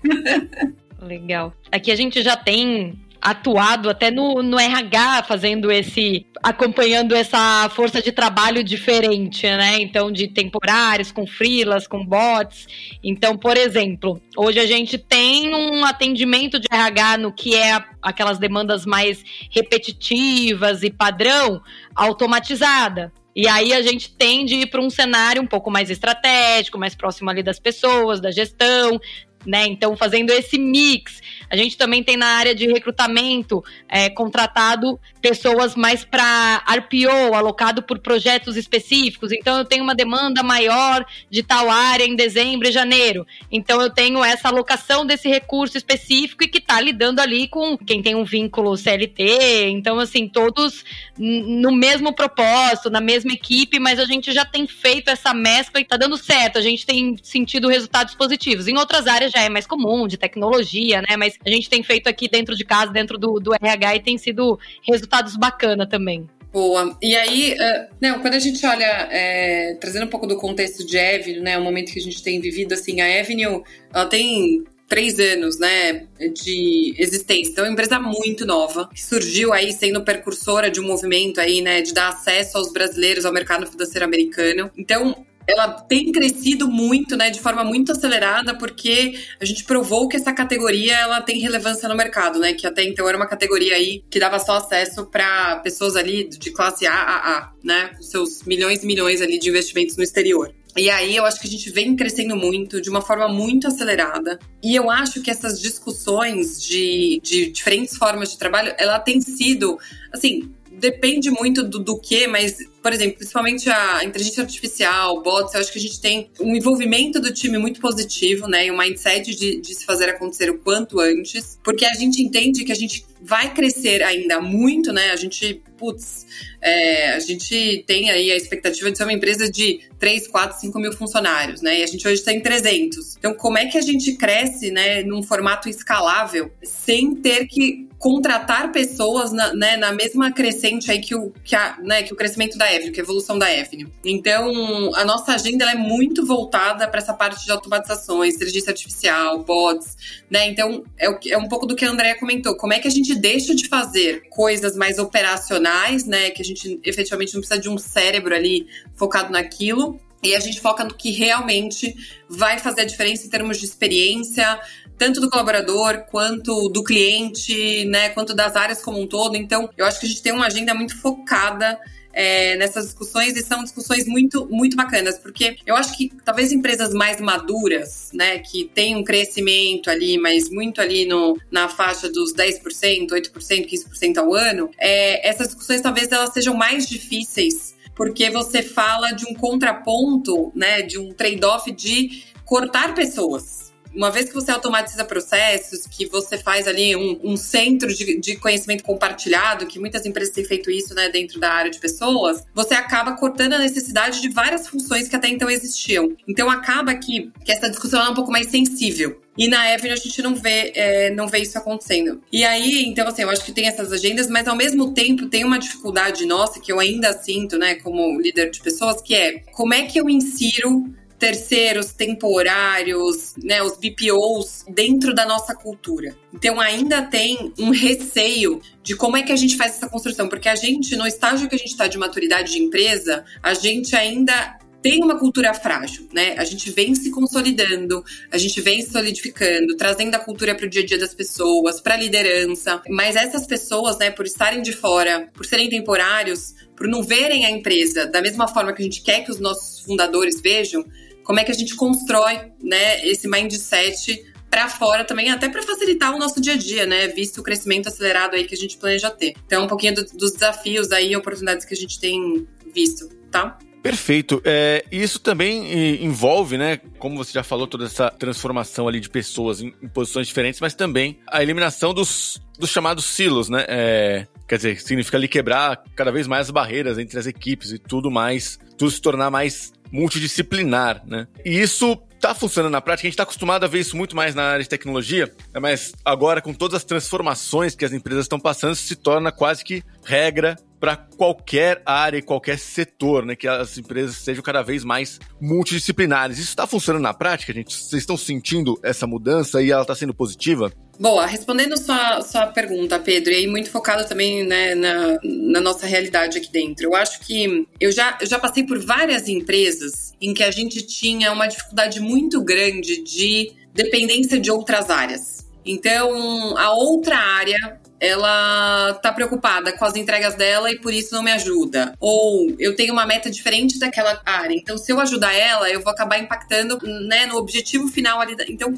Legal. Aqui a gente já tem atuado até no, no RH, fazendo esse. acompanhando essa força de trabalho diferente, né? Então, de temporários, com freelas, com bots. Então, por exemplo, hoje a gente tem um atendimento de RH no que é aquelas demandas mais repetitivas e padrão automatizada. E aí a gente tende a ir para um cenário um pouco mais estratégico, mais próximo ali das pessoas, da gestão, né? Então, fazendo esse mix. A gente também tem na área de recrutamento é, contratado pessoas mais para RPO, alocado por projetos específicos. Então, eu tenho uma demanda maior de tal área em dezembro e janeiro. Então, eu tenho essa alocação desse recurso específico e que está lidando ali com quem tem um vínculo CLT. Então, assim, todos no mesmo propósito, na mesma equipe, mas a gente já tem feito essa mescla e está dando certo. A gente tem sentido resultados positivos. Em outras áreas já é mais comum, de tecnologia, né? Mas a gente tem feito aqui dentro de casa, dentro do, do RH, e tem sido resultados bacana também. Boa. E aí, uh, não, quando a gente olha, é, trazendo um pouco do contexto de Avenue, né, o momento que a gente tem vivido, assim, a Avenue, ela tem três anos, né, de existência. Então, é uma empresa muito nova, que surgiu aí sendo precursora de um movimento aí, né, de dar acesso aos brasileiros ao mercado financeiro americano. Então, ela tem crescido muito, né, de forma muito acelerada, porque a gente provou que essa categoria ela tem relevância no mercado, né, que até então era uma categoria aí que dava só acesso para pessoas ali de classe A a A, né, com seus milhões e milhões ali de investimentos no exterior. E aí eu acho que a gente vem crescendo muito, de uma forma muito acelerada. E eu acho que essas discussões de, de diferentes formas de trabalho, ela tem sido, assim, depende muito do, do que, mas por exemplo, principalmente a inteligência artificial, bots, eu acho que a gente tem um envolvimento do time muito positivo, né? E um mindset de, de se fazer acontecer o quanto antes, porque a gente entende que a gente vai crescer ainda muito, né? A gente, putz, é, a gente tem aí a expectativa de ser uma empresa de 3, 4, 5 mil funcionários, né? E a gente hoje está em 300. Então, como é que a gente cresce, né, num formato escalável, sem ter que contratar pessoas na, né, na mesma crescente aí que o, que, a, né, que o crescimento da que a evolução da Avenue. Então, a nossa agenda é muito voltada para essa parte de automatizações, inteligência artificial, bots, né? Então, é, é um pouco do que a Andrea comentou. Como é que a gente deixa de fazer coisas mais operacionais, né? Que a gente efetivamente não precisa de um cérebro ali focado naquilo, e a gente foca no que realmente vai fazer a diferença em termos de experiência, tanto do colaborador quanto do cliente, né, quanto das áreas como um todo. Então, eu acho que a gente tem uma agenda muito focada é, nessas discussões e são discussões muito, muito bacanas, porque eu acho que talvez empresas mais maduras, né, que tem um crescimento ali, mas muito ali no, na faixa dos 10%, 8%, 15% ao ano, é, essas discussões talvez elas sejam mais difíceis, porque você fala de um contraponto, né, de um trade-off de cortar pessoas uma vez que você automatiza processos, que você faz ali um, um centro de, de, conhecimento compartilhado, que muitas empresas têm feito isso, né, dentro da área de pessoas, você acaba cortando a necessidade de várias funções que até então existiam. Então acaba que, que essa discussão é um pouco mais sensível. E na Avenue a gente não vê, é, não vê isso acontecendo. E aí, então, assim, eu acho que tem essas agendas, mas ao mesmo tempo tem uma dificuldade nossa que eu ainda sinto, né, como líder de pessoas, que é como é que eu insiro terceiros temporários, né, os BPOs dentro da nossa cultura. Então ainda tem um receio de como é que a gente faz essa construção, porque a gente no estágio que a gente está de maturidade de empresa, a gente ainda tem uma cultura frágil, né? A gente vem se consolidando, a gente vem solidificando, trazendo a cultura para o dia a dia das pessoas, para a liderança. Mas essas pessoas, né, por estarem de fora, por serem temporários, por não verem a empresa da mesma forma que a gente quer que os nossos fundadores vejam, como é que a gente constrói, né, esse mindset para fora também, até para facilitar o nosso dia a dia, né? Visto o crescimento acelerado aí que a gente planeja ter. Então, um pouquinho do, dos desafios aí, oportunidades que a gente tem visto, tá? Perfeito. É, isso também envolve, né, como você já falou, toda essa transformação ali de pessoas em, em posições diferentes, mas também a eliminação dos, dos chamados silos, né? É, quer dizer, significa ali quebrar cada vez mais as barreiras entre as equipes e tudo mais, tudo se tornar mais multidisciplinar, né? E isso tá funcionando na prática, a gente está acostumado a ver isso muito mais na área de tecnologia, mas agora com todas as transformações que as empresas estão passando, se torna quase que regra para qualquer área e qualquer setor, né? Que as empresas sejam cada vez mais multidisciplinares. Isso está funcionando na prática, gente? Vocês estão sentindo essa mudança e ela está sendo positiva? Boa, respondendo sua, sua pergunta, Pedro, e aí muito focado também né, na, na nossa realidade aqui dentro. Eu acho que eu já, eu já passei por várias empresas em que a gente tinha uma dificuldade muito grande de dependência de outras áreas. Então, a outra área ela tá preocupada com as entregas dela e por isso não me ajuda. Ou eu tenho uma meta diferente daquela área. Então, se eu ajudar ela, eu vou acabar impactando né, no objetivo final ali. Então,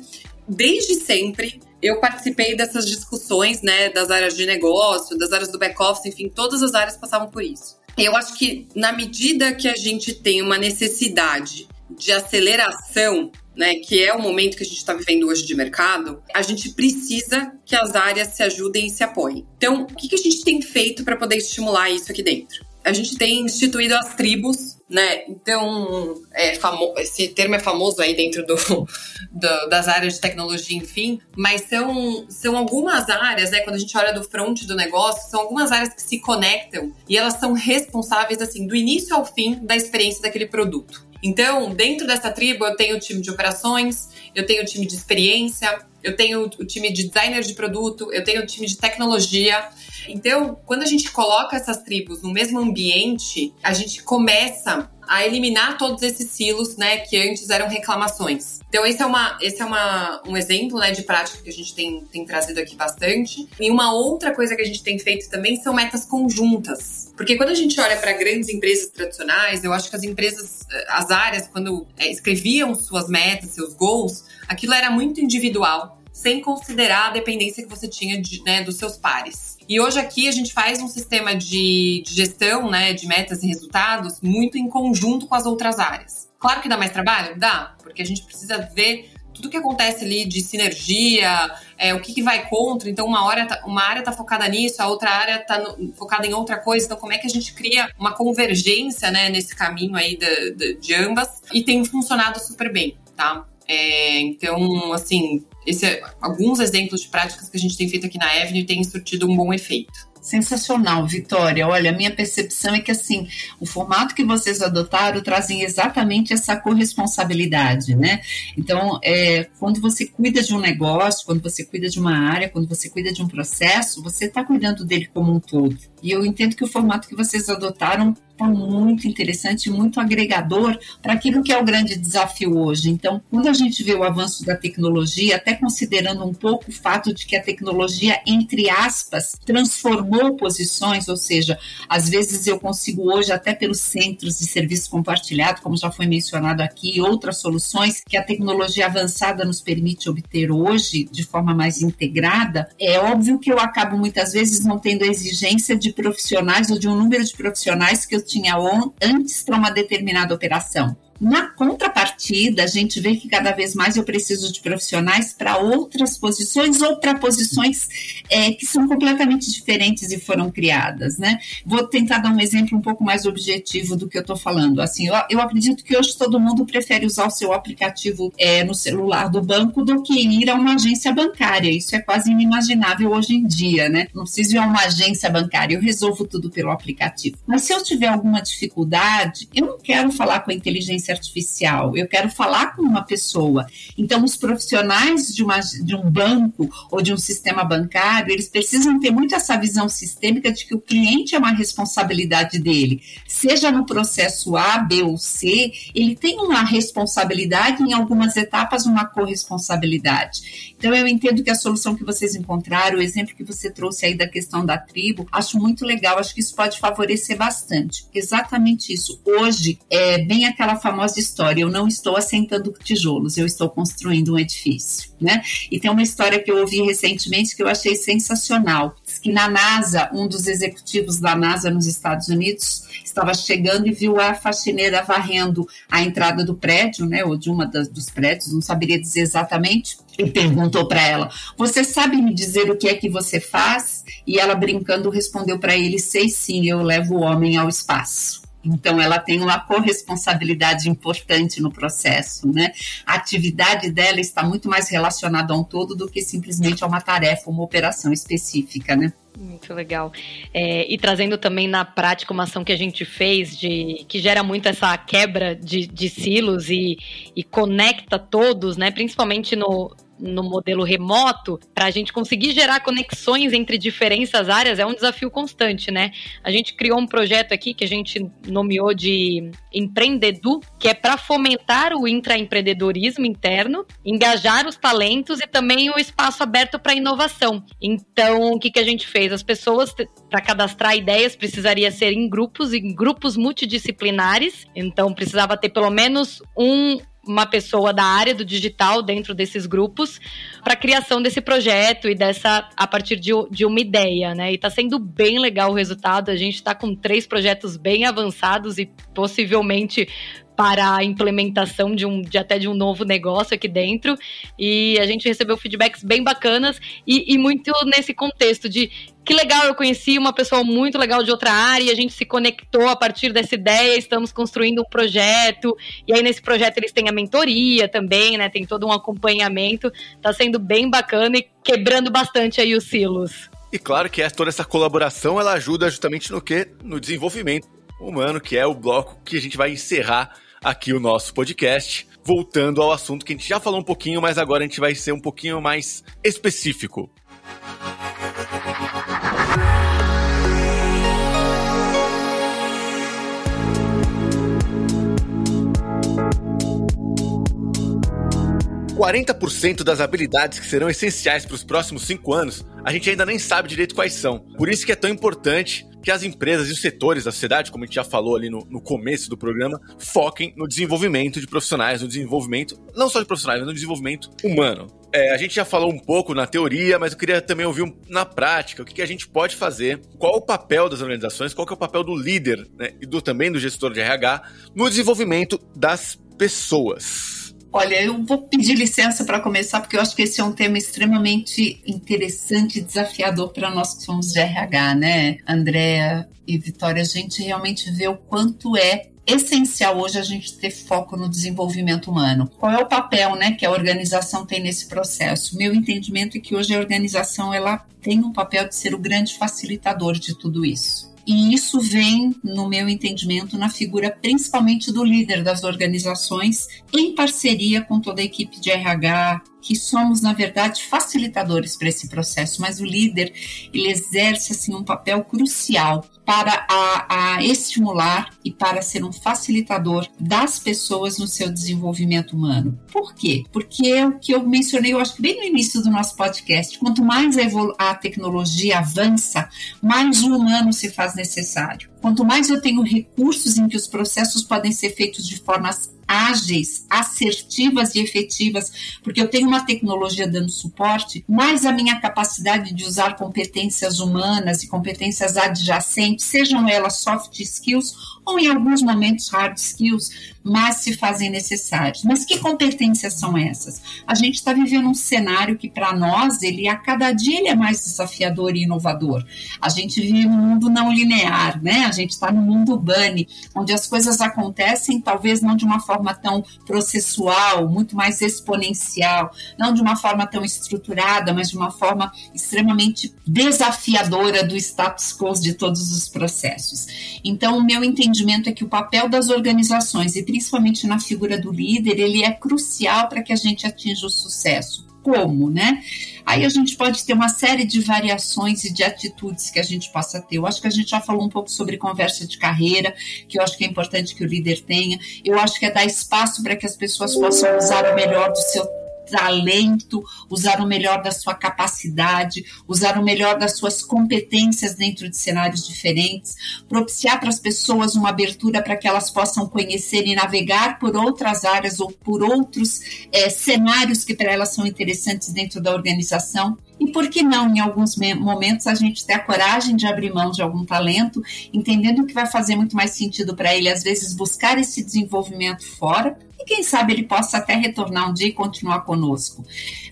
desde sempre, eu participei dessas discussões, né, das áreas de negócio, das áreas do back-office, enfim, todas as áreas passavam por isso. Eu acho que na medida que a gente tem uma necessidade de aceleração, né, que é o momento que a gente está vivendo hoje de mercado, a gente precisa que as áreas se ajudem e se apoiem. Então, o que, que a gente tem feito para poder estimular isso aqui dentro? A gente tem instituído as tribos né? Então, é famo... esse termo é famoso aí dentro do, do, das áreas de tecnologia, enfim, mas são, são algumas áreas, né? Quando a gente olha do front do negócio, são algumas áreas que se conectam e elas são responsáveis, assim, do início ao fim da experiência daquele produto. Então, dentro dessa tribo, eu tenho o time de operações, eu tenho o time de experiência, eu tenho o time de designer de produto, eu tenho o time de tecnologia. Então, quando a gente coloca essas tribos no mesmo ambiente, a gente começa a eliminar todos esses silos, né, que antes eram reclamações. Então, esse é, uma, esse é uma, um exemplo, né, de prática que a gente tem, tem trazido aqui bastante. E uma outra coisa que a gente tem feito também são metas conjuntas. Porque quando a gente olha para grandes empresas tradicionais, eu acho que as empresas, eh, as áreas, quando é, escreviam suas metas, seus goals, aquilo era muito individual sem considerar a dependência que você tinha de, né, dos seus pares. E hoje aqui a gente faz um sistema de, de gestão né, de metas e resultados muito em conjunto com as outras áreas. Claro que dá mais trabalho? Dá, porque a gente precisa ver tudo que acontece ali de sinergia, é, o que, que, vai contra. Então, uma, hora tá, uma área está focada nisso, a outra área está focada em outra coisa. Então, como é que a gente cria uma convergência né, nesse caminho aí de, de, de ambas? E tem funcionado super bem, tá? É, então, assim, esse é, alguns exemplos de práticas que a gente tem feito aqui na Avenue têm surtido um bom efeito. Sensacional, Vitória. Olha, a minha percepção é que assim, o formato que vocês adotaram trazem exatamente essa corresponsabilidade, né? Então, é, quando você cuida de um negócio, quando você cuida de uma área, quando você cuida de um processo, você está cuidando dele como um todo. E eu entendo que o formato que vocês adotaram está muito interessante, muito agregador para aquilo que é o grande desafio hoje. Então, quando a gente vê o avanço da tecnologia, até considerando um pouco o fato de que a tecnologia, entre aspas, transformou posições, ou seja, às vezes eu consigo hoje, até pelos centros de serviço compartilhado, como já foi mencionado aqui, outras soluções que a tecnologia avançada nos permite obter hoje de forma mais integrada, é óbvio que eu acabo muitas vezes não tendo a exigência de profissionais ou de um número de profissionais que eu tinha antes para uma determinada operação. Na contrapartida, a gente vê que cada vez mais eu preciso de profissionais para outras posições ou para posições é, que são completamente diferentes e foram criadas, né? Vou tentar dar um exemplo um pouco mais objetivo do que eu estou falando. Assim, eu, eu, acredito que hoje todo mundo prefere usar o seu aplicativo é, no celular do banco do que ir a uma agência bancária. Isso é quase inimaginável hoje em dia, né? Não preciso ir a uma agência bancária, eu resolvo tudo pelo aplicativo. Mas se eu tiver alguma dificuldade, eu não quero falar com a inteligência artificial, eu quero falar com uma pessoa. Então, os profissionais de, uma, de um banco ou de um sistema bancário, eles precisam ter muito essa visão sistêmica de que o cliente é uma responsabilidade dele. Seja no processo A, B ou C, ele tem uma responsabilidade, em algumas etapas, uma corresponsabilidade. Então, eu entendo que a solução que vocês encontraram, o exemplo que você trouxe aí da questão da tribo, acho muito legal, acho que isso pode favorecer bastante. Exatamente isso. Hoje, é bem aquela famosa famosa história: eu não estou assentando tijolos, eu estou construindo um edifício. Né? E tem uma história que eu ouvi recentemente que eu achei sensacional. Que na NASA, um dos executivos da NASA nos Estados Unidos estava chegando e viu a faxineira varrendo a entrada do prédio, né, ou de uma das, dos prédios, não saberia dizer exatamente, e perguntou para ela: Você sabe me dizer o que é que você faz? E ela, brincando, respondeu para ele: Sei sim, eu levo o homem ao espaço. Então, ela tem uma corresponsabilidade importante no processo, né? A atividade dela está muito mais relacionada a um todo do que simplesmente a uma tarefa, uma operação específica, né? Muito legal. É, e trazendo também na prática uma ação que a gente fez, de que gera muito essa quebra de, de silos e, e conecta todos, né? Principalmente no, no modelo remoto, para a gente conseguir gerar conexões entre diferentes áreas é um desafio constante, né? A gente criou um projeto aqui que a gente nomeou de Empreendedu, que é para fomentar o intraempreendedorismo interno, engajar os talentos e também o espaço aberto para inovação. Então, o que, que a gente fez? As pessoas, para cadastrar ideias, precisaria ser em grupos, em grupos multidisciplinares. Então, precisava ter pelo menos um uma pessoa da área do digital dentro desses grupos para a criação desse projeto e dessa a partir de, de uma ideia, né? E está sendo bem legal o resultado. A gente está com três projetos bem avançados e possivelmente para a implementação de um de até de um novo negócio aqui dentro e a gente recebeu feedbacks bem bacanas e, e, muito nesse contexto de que legal eu conheci uma pessoa muito legal de outra área e a gente se conectou a partir dessa ideia estamos construindo um projeto e aí nesse projeto eles têm a mentoria também né tem todo um acompanhamento tá sendo bem bacana e quebrando bastante aí os silos e claro que toda essa colaboração ela ajuda justamente no que no desenvolvimento humano, que é o bloco que a gente vai encerrar aqui o nosso podcast. Voltando ao assunto que a gente já falou um pouquinho, mas agora a gente vai ser um pouquinho mais específico. Quarenta por cento das habilidades que serão essenciais para os próximos cinco anos, a gente ainda nem sabe direito quais são. Por isso que é tão importante que as empresas e os setores da sociedade, como a gente já falou ali no, no começo do programa, foquem no desenvolvimento de profissionais, no desenvolvimento, não só de profissionais, mas no desenvolvimento humano. É, a gente já falou um pouco na teoria, mas eu queria também ouvir um, na prática o que, que, a gente pode fazer, qual o papel das organizações, qual é o papel do líder né, e do, também do gestor de RH no desenvolvimento das pessoas. Olha, eu vou pedir licença para começar, porque eu acho que esse é um tema extremamente interessante e desafiador para nós que somos de RH, né? Andréa e Vitória, a gente realmente vê o quanto é essencial hoje a gente ter foco no desenvolvimento humano. Qual é o papel, né, que a organização tem nesse processo? Meu entendimento é que hoje a organização ela tem um papel de ser o grande facilitador de tudo isso. E isso vem, no meu entendimento, na figura principalmente do líder das organizações, em parceria com toda a equipe de RH, que somos, na verdade, facilitadores para esse processo, mas o líder ele exerce assim, um papel crucial para a, a, estimular e para ser um facilitador das pessoas no seu desenvolvimento humano. Por quê? Porque é o que eu mencionei, eu acho que bem no início do nosso podcast, quanto mais a, tecnologia avança, mais o humano se faz necessário. Quanto mais eu tenho recursos em que os processos podem ser feitos de formas ágeis, assertivas e efetivas, porque eu tenho uma tecnologia dando suporte, mais a minha capacidade de usar competências humanas e competências adjacentes, sejam elas soft skills ou em alguns momentos hard skills, mas se fazem necessários. Mas que competências são essas? A gente está vivendo um cenário que para nós ele a cada dia ele é mais desafiador e inovador. A gente vive num mundo não linear, né? A gente está no mundo bunny, onde as coisas acontecem talvez não de uma forma tão processual, muito mais exponencial, não de uma forma tão estruturada, mas de uma forma extremamente desafiadora do status quo de todos os processos. Então, o meu entendimento é que o papel das organizações e principalmente na figura do líder, ele é crucial para que a gente atinja o sucesso. Como, né? Aí a gente pode ter uma série de variações e de atitudes que a gente possa ter. Eu acho que a gente já falou um pouco sobre conversa de carreira, que eu acho que é importante que o líder tenha. Eu acho que é dar espaço para que as pessoas possam usar o melhor do seu talento, usar o melhor da sua capacidade, usar o melhor das suas competências dentro de cenários diferentes, propiciar para as pessoas uma abertura para que elas possam conhecer e navegar por outras áreas ou por outros é, cenários que para elas são interessantes dentro da organização e por que não, em alguns momentos, a gente ter a coragem de abrir mão de algum talento, entendendo que vai fazer muito mais sentido para ele, às vezes, buscar esse desenvolvimento fora, e quem sabe ele possa até retornar um dia e continuar conosco.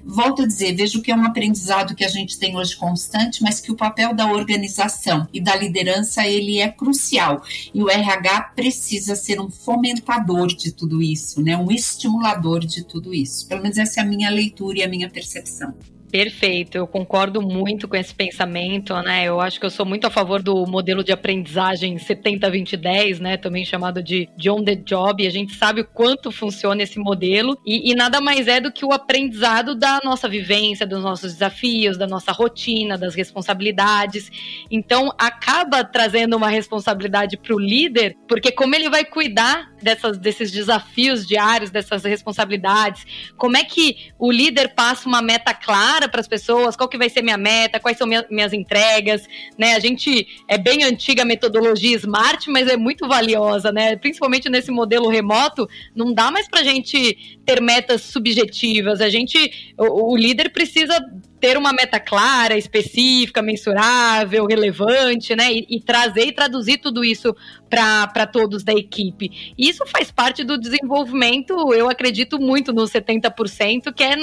Volto a dizer, vejo que é um aprendizado que a gente tem hoje constante, mas que o papel da organização e da liderança ele é crucial e o RH precisa ser um fomentador de tudo isso, né? Um estimulador de tudo isso. Pelo menos essa é a minha leitura e a minha percepção. Perfeito, eu concordo muito com esse pensamento, né? Eu acho que eu sou muito a favor do modelo de aprendizagem 70-20-10, né? Também chamado de, de on the job. E a gente sabe o quanto funciona esse modelo. E, e, nada mais é do que o aprendizado da nossa vivência, dos nossos desafios, da nossa rotina, das responsabilidades. Então, acaba trazendo uma responsabilidade para o líder, porque como ele vai cuidar dessas, desses desafios diários, dessas responsabilidades, como é que o líder passa uma meta clara clara para as pessoas qual que vai ser minha meta, quais são minha, minhas entregas, né? A gente é bem antiga a metodologia Smart, mas é muito valiosa, né? Principalmente nesse modelo remoto, não dá mais para a gente ter metas subjetivas. A gente, o, o líder precisa ter uma meta clara, específica, mensurável, relevante, né? E, e trazer e traduzir tudo isso para todos da equipe. Isso faz parte do desenvolvimento, eu acredito muito no 70%, que é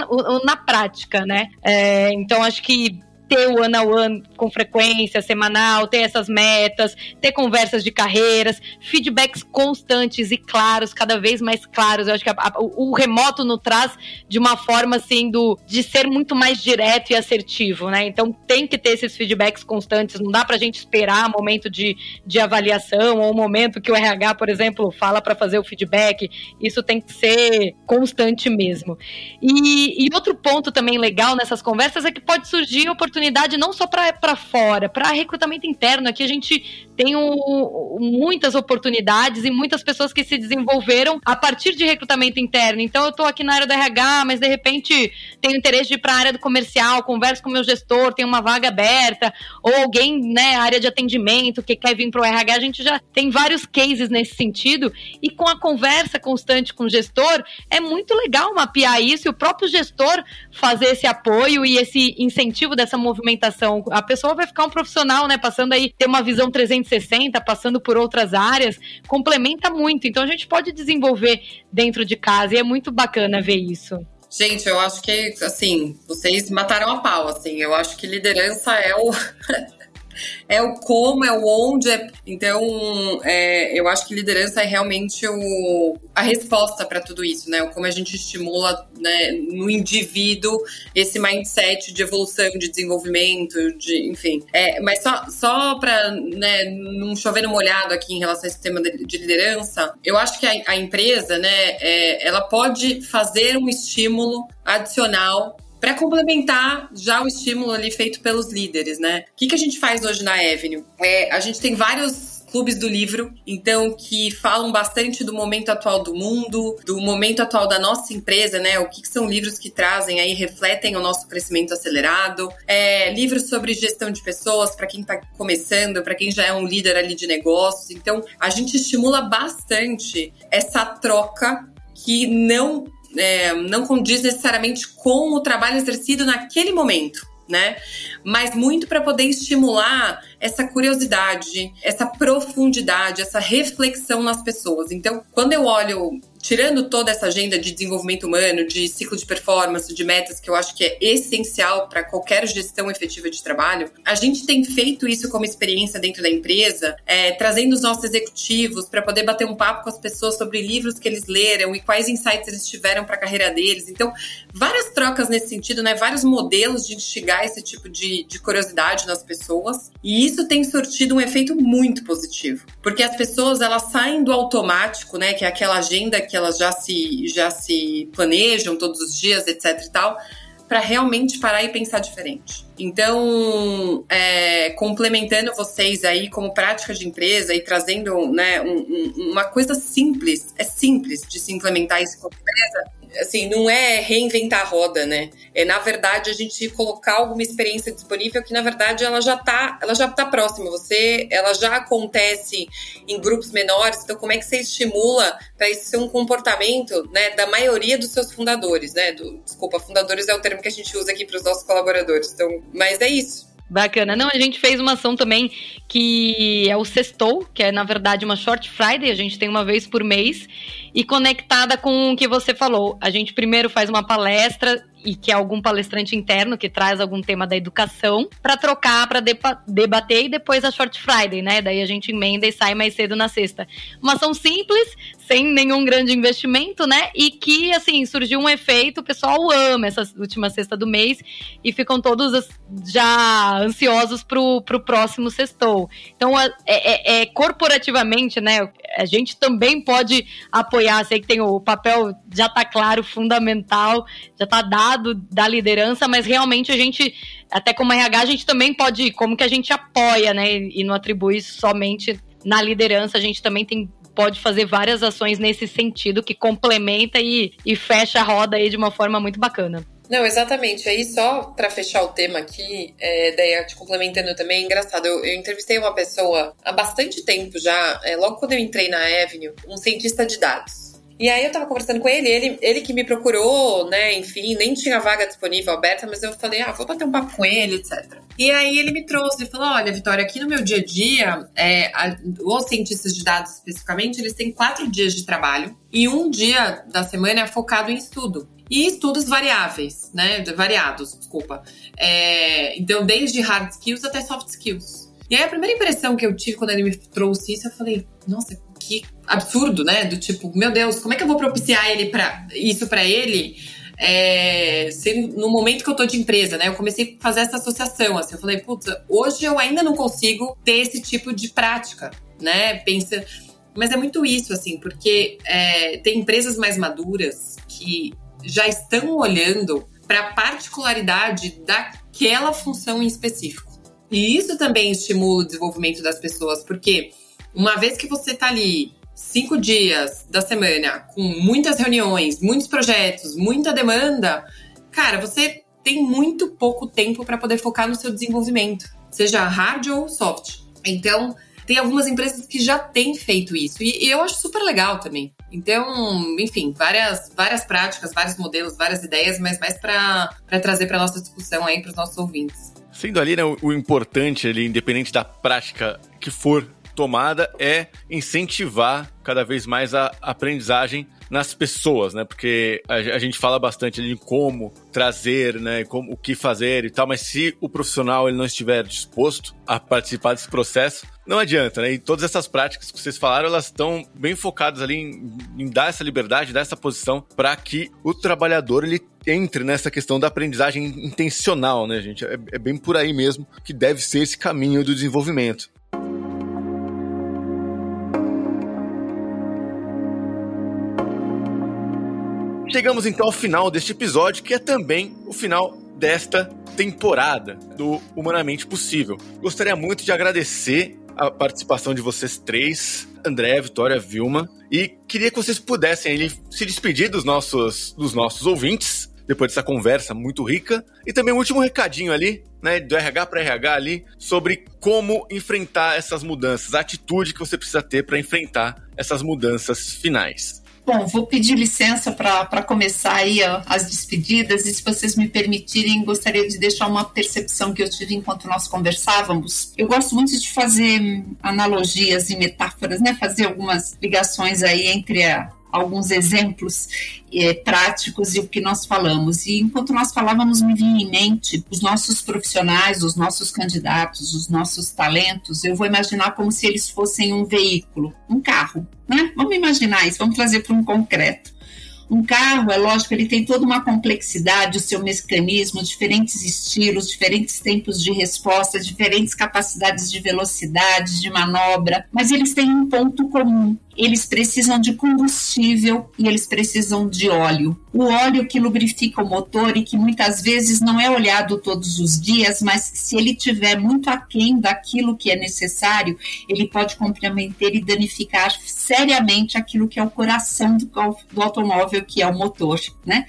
na prática, né? É, então, acho que ter o one on one com frequência semanal, ter essas metas, ter conversas de carreiras, feedbacks constantes e claros, cada vez mais claros. Eu acho que a, a, o, o, remoto nos traz de uma forma assim do, de ser muito mais direto e assertivo, né? Então tem que ter esses feedbacks constantes, não dá pra gente esperar momento de, de avaliação ou momento que o RH, por exemplo, fala para fazer o feedback. Isso tem que ser constante mesmo. E, e outro ponto também legal nessas conversas é que pode surgir oportunidades oportunidade não só para fora, para recrutamento interno. Aqui a gente tem muitas oportunidades e muitas pessoas que se desenvolveram a partir de recrutamento interno. Então eu estou aqui na área do RH, mas de repente tenho interesse de ir para a área do comercial, converso com o meu gestor, tem uma vaga aberta, ou alguém, né, área de atendimento que quer vir para o RH. A gente já tem vários cases nesse sentido e com a conversa constante com o gestor, é muito legal mapear isso e o próprio gestor fazer esse apoio e esse incentivo dessa movimentação. A pessoa vai ficar um profissional, né? Passando aí, ter uma visão 360, passando por outras áreas, complementa muito. Então a gente pode desenvolver dentro de casa e é muito bacana ver isso. Gente, eu acho que, assim, vocês mataram a pau, assim. Eu acho que liderança é o. é o como, é o onde. É... Então, é, eu acho que liderança é realmente o, a resposta para tudo isso, né? O como a gente estimula né, no indivíduo esse mindset de evolução, de desenvolvimento, de, enfim. É, mas só, só para né, não chover no molhado aqui em relação a esse tema de, de liderança, eu acho que a, a empresa, né, é, ela pode fazer um estímulo adicional para complementar já o estímulo ali feito pelos líderes, né? O que, que a gente faz hoje na Avenue? É, a gente tem vários clubes do livro, então que falam bastante do momento atual do mundo, do momento atual da nossa empresa, né? O que, que são livros que trazem aí, refletem o nosso crescimento acelerado. É, livros sobre gestão de pessoas para quem está começando, para quem já é um líder ali de negócios. Então, a gente estimula bastante essa troca que não é, não condiz necessariamente com o trabalho exercido naquele momento, né? Mas muito para poder estimular essa curiosidade, essa profundidade, essa reflexão nas pessoas. Então, quando eu olho tirando toda essa agenda de desenvolvimento humano, de ciclo de performance, de metas, que eu acho que é essencial para qualquer gestão efetiva de trabalho, a gente tem feito isso como experiência dentro da empresa, é, trazendo os nossos executivos para poder bater um papo com as pessoas sobre livros que eles leram e quais insights eles tiveram para a carreira deles. Então, várias trocas nesse sentido, né? Vários modelos de instigar esse tipo de, de curiosidade nas pessoas. E isso tem surtido um efeito muito positivo, porque as pessoas elas saem do automático, né? Que é aquela agenda que elas já se, já se planejam todos os dias, etc e tal, para realmente parar e pensar diferente. Então, é, complementando vocês aí como prática de empresa e trazendo né, um, um, uma coisa simples, é simples de se implementar isso como empresa, assim, não é reinventar a roda, né? É, na verdade, a gente colocar alguma experiência disponível que, na verdade, ela já tá, ela já tá próxima. Você, ela já acontece em grupos menores. Então, como é que você estimula para isso ser um comportamento, né, da maioria dos seus fundadores, né? Do, desculpa, fundadores é o termo que a gente usa aqui para os nossos colaboradores. Então, mas é isso. Bacana. Não, a gente fez uma ação também que é o Sextou, que é na verdade uma Short Friday, a gente tem uma vez por mês, e conectada com o que você falou. A gente primeiro faz uma palestra e que é algum palestrante interno que traz algum tema da educação para trocar, para debater e depois a Short Friday, né? Daí a gente emenda e sai mais cedo na sexta. Uma ação simples, sem nenhum grande investimento, né? E que, assim, surgiu um efeito, o pessoal ama essa última sexta do mês e ficam todos já ansiosos pro, pro próximo sextou. Então, é, é, é corporativamente, né? A gente também pode apoiar, sei que tem o papel, já tá claro, fundamental, já tá dado lado da liderança, mas realmente a gente, até como RH, a gente também pode, como que a gente apoia, né? E não atribui somente na liderança, a gente também tem pode fazer várias ações nesse sentido que complementa e, e fecha a roda aí de uma forma muito bacana. Não, exatamente. Aí, só para fechar o tema aqui, é, daí te complementando também, é engraçado, eu, eu, entrevistei uma pessoa há bastante tempo já, é, logo quando eu entrei na Avenue, um cientista de dados. E aí eu tava conversando com ele, ele, ele que me procurou, né, enfim, nem tinha vaga disponível aberta, mas eu falei, ah, vou bater um papo com ele, etc. E aí ele me trouxe, ele falou, olha, Vitória, aqui no meu dia a dia, é, a, os cientistas de dados especificamente, eles têm quatro dias de trabalho e um dia da semana é focado em estudo. E estudos variáveis, né, variados, desculpa. É, então, desde hard skills até soft skills. E aí a primeira impressão que eu tive quando ele me trouxe isso, eu falei, nossa, que absurdo, né? Do tipo, meu Deus, como é que eu vou propiciar ele para isso para ele? É, no momento que eu tô de empresa, né? Eu comecei a fazer essa associação, assim, eu falei, puta, hoje eu ainda não consigo ter esse tipo de prática, né? Pensa, mas é muito isso, assim, porque é, tem empresas mais maduras que já estão olhando para a particularidade daquela função em específico. E isso também estimula o desenvolvimento das pessoas, porque uma vez que você tá ali cinco dias da semana com muitas reuniões, muitos projetos, muita demanda, cara, você tem muito pouco tempo para poder focar no seu desenvolvimento, seja hard ou soft. Então, tem algumas empresas que já têm feito isso e, e eu acho super legal também. Então, enfim, várias, várias práticas, vários modelos, várias ideias, mas mais para trazer para nossa discussão aí para os nossos ouvintes. Sendo ali, né, o, o importante ali, independente da prática que for tomada é incentivar cada vez mais a aprendizagem nas pessoas, né? Porque a, a gente fala bastante de como trazer, né? Como, o que fazer e tal, mas se o profissional ele não estiver disposto a participar desse processo, não adianta, né? E todas essas práticas que vocês falaram, elas estão bem focadas ali em, em dar essa liberdade, dar essa posição para que o trabalhador ele entre nessa questão da aprendizagem intencional, né, gente? É, é bem por aí mesmo que deve ser esse caminho do desenvolvimento. Chegamos então ao final deste episódio, que é também o final desta temporada do Humanamente Possível. Gostaria muito de agradecer a participação de vocês três, André, Vitória, Vilma, e queria que vocês pudessem ali, se despedir dos nossos, dos nossos ouvintes, depois dessa conversa muito rica, e também um último recadinho ali, né, do RH para RH ali, sobre como enfrentar essas mudanças, a atitude que você precisa ter para enfrentar essas mudanças finais. Bom, vou pedir licença para começar aí ó, as despedidas e se vocês me permitirem, gostaria de deixar uma percepção que eu tive enquanto nós conversávamos. Eu gosto muito de fazer analogias e metáforas, né? Fazer algumas ligações aí entre a, alguns exemplos é, práticos e o que nós falamos. E enquanto nós falávamos, me vinha em mente os nossos profissionais, os nossos candidatos, os nossos talentos. Eu vou imaginar como se eles fossem um veículo, um carro, né? Vamos imaginar isso, vamos trazer para um concreto. Um carro, é lógico, ele tem toda uma complexidade, o seu mecanismo, diferentes estilos, diferentes tempos de resposta, diferentes capacidades de velocidade, de manobra, mas eles têm um ponto comum, eles precisam de combustível e eles precisam de óleo. O óleo que lubrifica o motor e que muitas vezes não é olhado todos os dias, mas se ele tiver muito aquém daquilo que é necessário, ele pode comprometer e danificar seriamente aquilo que é o coração do, do automóvel, que é o motor, né?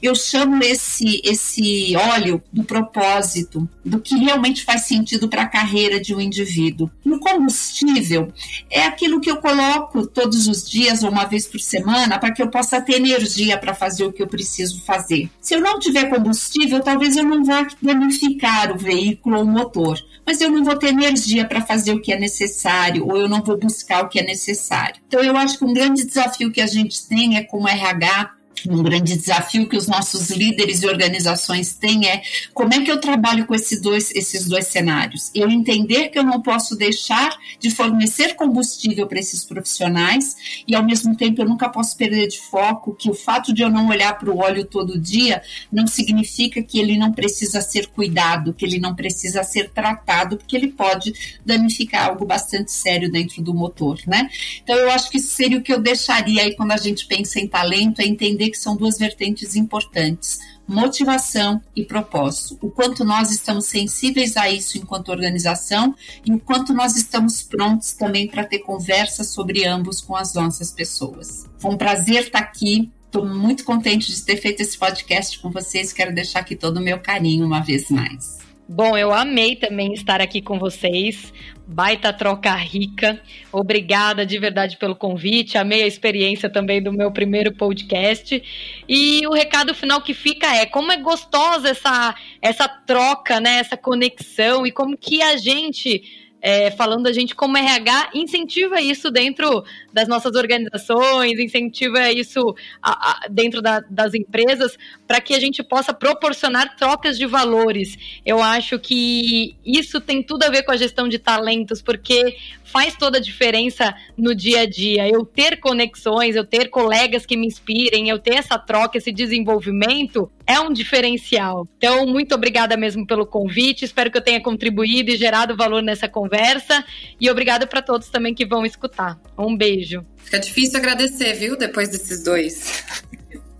Eu chamo esse esse óleo do propósito, do que realmente faz sentido para a carreira de um indivíduo. No combustível é aquilo que eu coloco todos os dias ou uma vez por semana para que eu possa ter energia para fazer o que eu preciso fazer. Se eu não tiver combustível, talvez eu não vá danificar o veículo ou o motor, mas eu não vou ter energia para fazer o que é necessário ou eu não vou buscar o que é necessário. Então eu acho que um grande desafio que a gente tem é como RH um grande desafio que os nossos líderes e organizações têm é como é que eu trabalho com esses dois, esses dois cenários. Eu entender que eu não posso deixar de fornecer combustível para esses profissionais e, ao mesmo tempo, eu nunca posso perder de foco que o fato de eu não olhar para o óleo todo dia não significa que ele não precisa ser cuidado, que ele não precisa ser tratado, porque ele pode danificar algo bastante sério dentro do motor, né? Então, eu acho que isso seria o que eu deixaria aí quando a gente pensa em talento, é entender que são duas vertentes importantes: motivação e propósito. O quanto nós estamos sensíveis a isso enquanto organização e o quanto nós estamos prontos também para ter conversas sobre ambos com as nossas pessoas. Foi um prazer estar aqui. Estou muito contente de ter feito esse podcast com vocês. Quero deixar aqui todo o meu carinho uma vez mais. Bom, eu amei também estar aqui com vocês. Baita troca rica. Obrigada de verdade pelo convite. Amei a experiência também do meu primeiro podcast. E o recado final que fica é como é gostosa essa essa troca, né, essa conexão e como que a gente é, falando a gente como RH incentiva isso dentro das nossas organizações, incentiva isso a, a, dentro da, das empresas para que a gente possa proporcionar trocas de valores. Eu acho que isso tem tudo a ver com a gestão de talentos, porque faz toda a diferença no dia a dia. Eu ter conexões, eu ter colegas que me inspirem, eu ter essa troca, esse desenvolvimento é um diferencial. Então, muito obrigada mesmo pelo convite. Espero que eu tenha contribuído e gerado valor nessa conversa. E obrigada para todos também que vão escutar. Um beijo. Fica difícil agradecer, viu? Depois desses dois.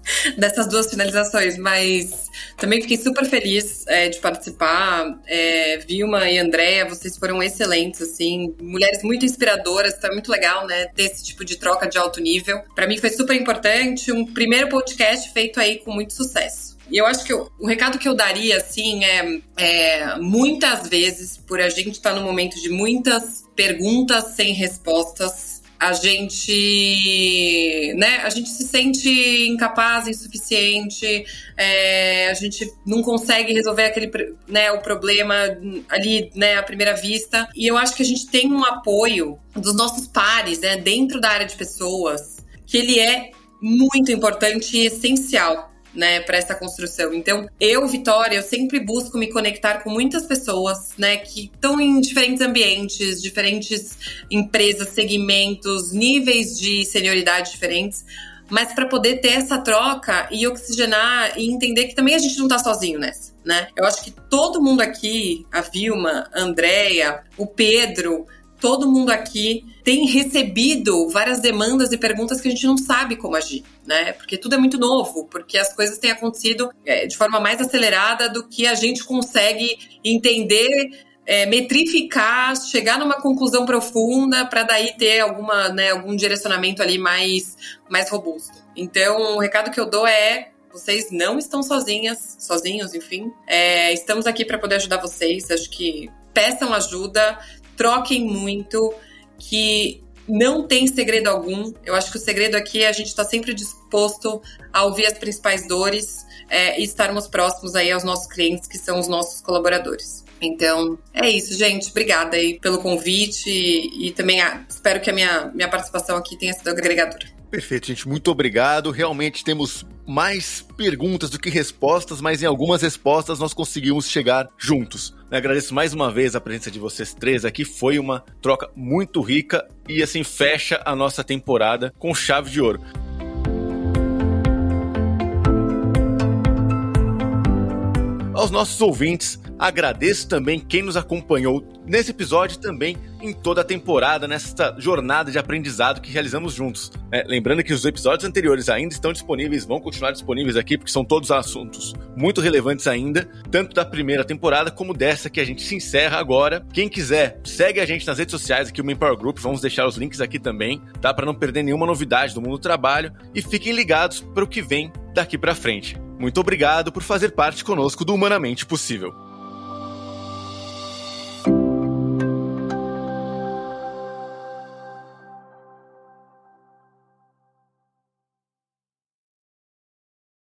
dessas duas finalizações, mas também fiquei super feliz é, de participar. É, Vilma e Andréia, vocês foram excelentes, assim, mulheres muito inspiradoras, é muito legal, né, ter esse tipo de troca de alto nível. Para mim foi super importante, um primeiro podcast feito aí com muito sucesso. E eu acho que eu, o recado que eu daria, assim, é, é muitas vezes, por a gente estar tá no momento de muitas perguntas sem respostas, a gente, né, a gente se sente incapaz, insuficiente, é, a gente não consegue resolver aquele, né, o problema ali, né, à primeira vista. E eu acho que a gente tem um apoio dos nossos pares, né, dentro da área de pessoas, que ele é muito importante e essencial né, para essa construção. Então, eu, Vitória, eu sempre busco me conectar com muitas pessoas, né, que estão em diferentes ambientes, diferentes empresas, segmentos, níveis de senioridade diferentes, mas para poder ter essa troca e oxigenar e entender que também a gente não está sozinho nessa, né? Eu acho que todo mundo aqui, a Vilma, a Andrea, o Pedro, todo mundo aqui tem recebido várias demandas e perguntas que a gente não sabe como agir, né? Porque tudo é muito novo, porque as coisas têm acontecido é, de forma mais acelerada do que a gente consegue entender. É, metrificar, chegar numa conclusão profunda para daí ter alguma, né, algum direcionamento ali mais, mais robusto. Então, o recado que eu dou é vocês não estão sozinhas, sozinhos, enfim. É, estamos aqui para poder ajudar vocês. Acho que peçam ajuda, troquem muito, que não tem segredo algum. Eu acho que o segredo aqui é a gente estar tá sempre disposto a ouvir as principais dores é, e estarmos próximos aí aos nossos clientes, que são os nossos colaboradores. Então, é isso, gente. Obrigada aí pelo convite e, e também espero que a minha, minha participação aqui tenha sido agregadora. Perfeito, gente. Muito obrigado. Realmente temos mais perguntas do que respostas, mas em algumas respostas nós conseguimos chegar juntos. Eu agradeço mais uma vez a presença de vocês três aqui. Foi uma troca muito rica e assim fecha a nossa temporada com chave de ouro. Aos nossos ouvintes, agradeço também quem nos acompanhou nesse episódio também em toda a temporada, nessa jornada de aprendizado que realizamos juntos. É, lembrando que os episódios anteriores ainda estão disponíveis, vão continuar disponíveis aqui, porque são todos assuntos muito relevantes ainda, tanto da primeira temporada como dessa que a gente se encerra agora. Quem quiser, segue a gente nas redes sociais aqui, o Manpower Group, vamos deixar os links aqui também, tá? Para não perder nenhuma novidade do mundo do trabalho e fiquem ligados para o que vem daqui para frente. Muito obrigado por fazer parte conosco do Humanamente Possível.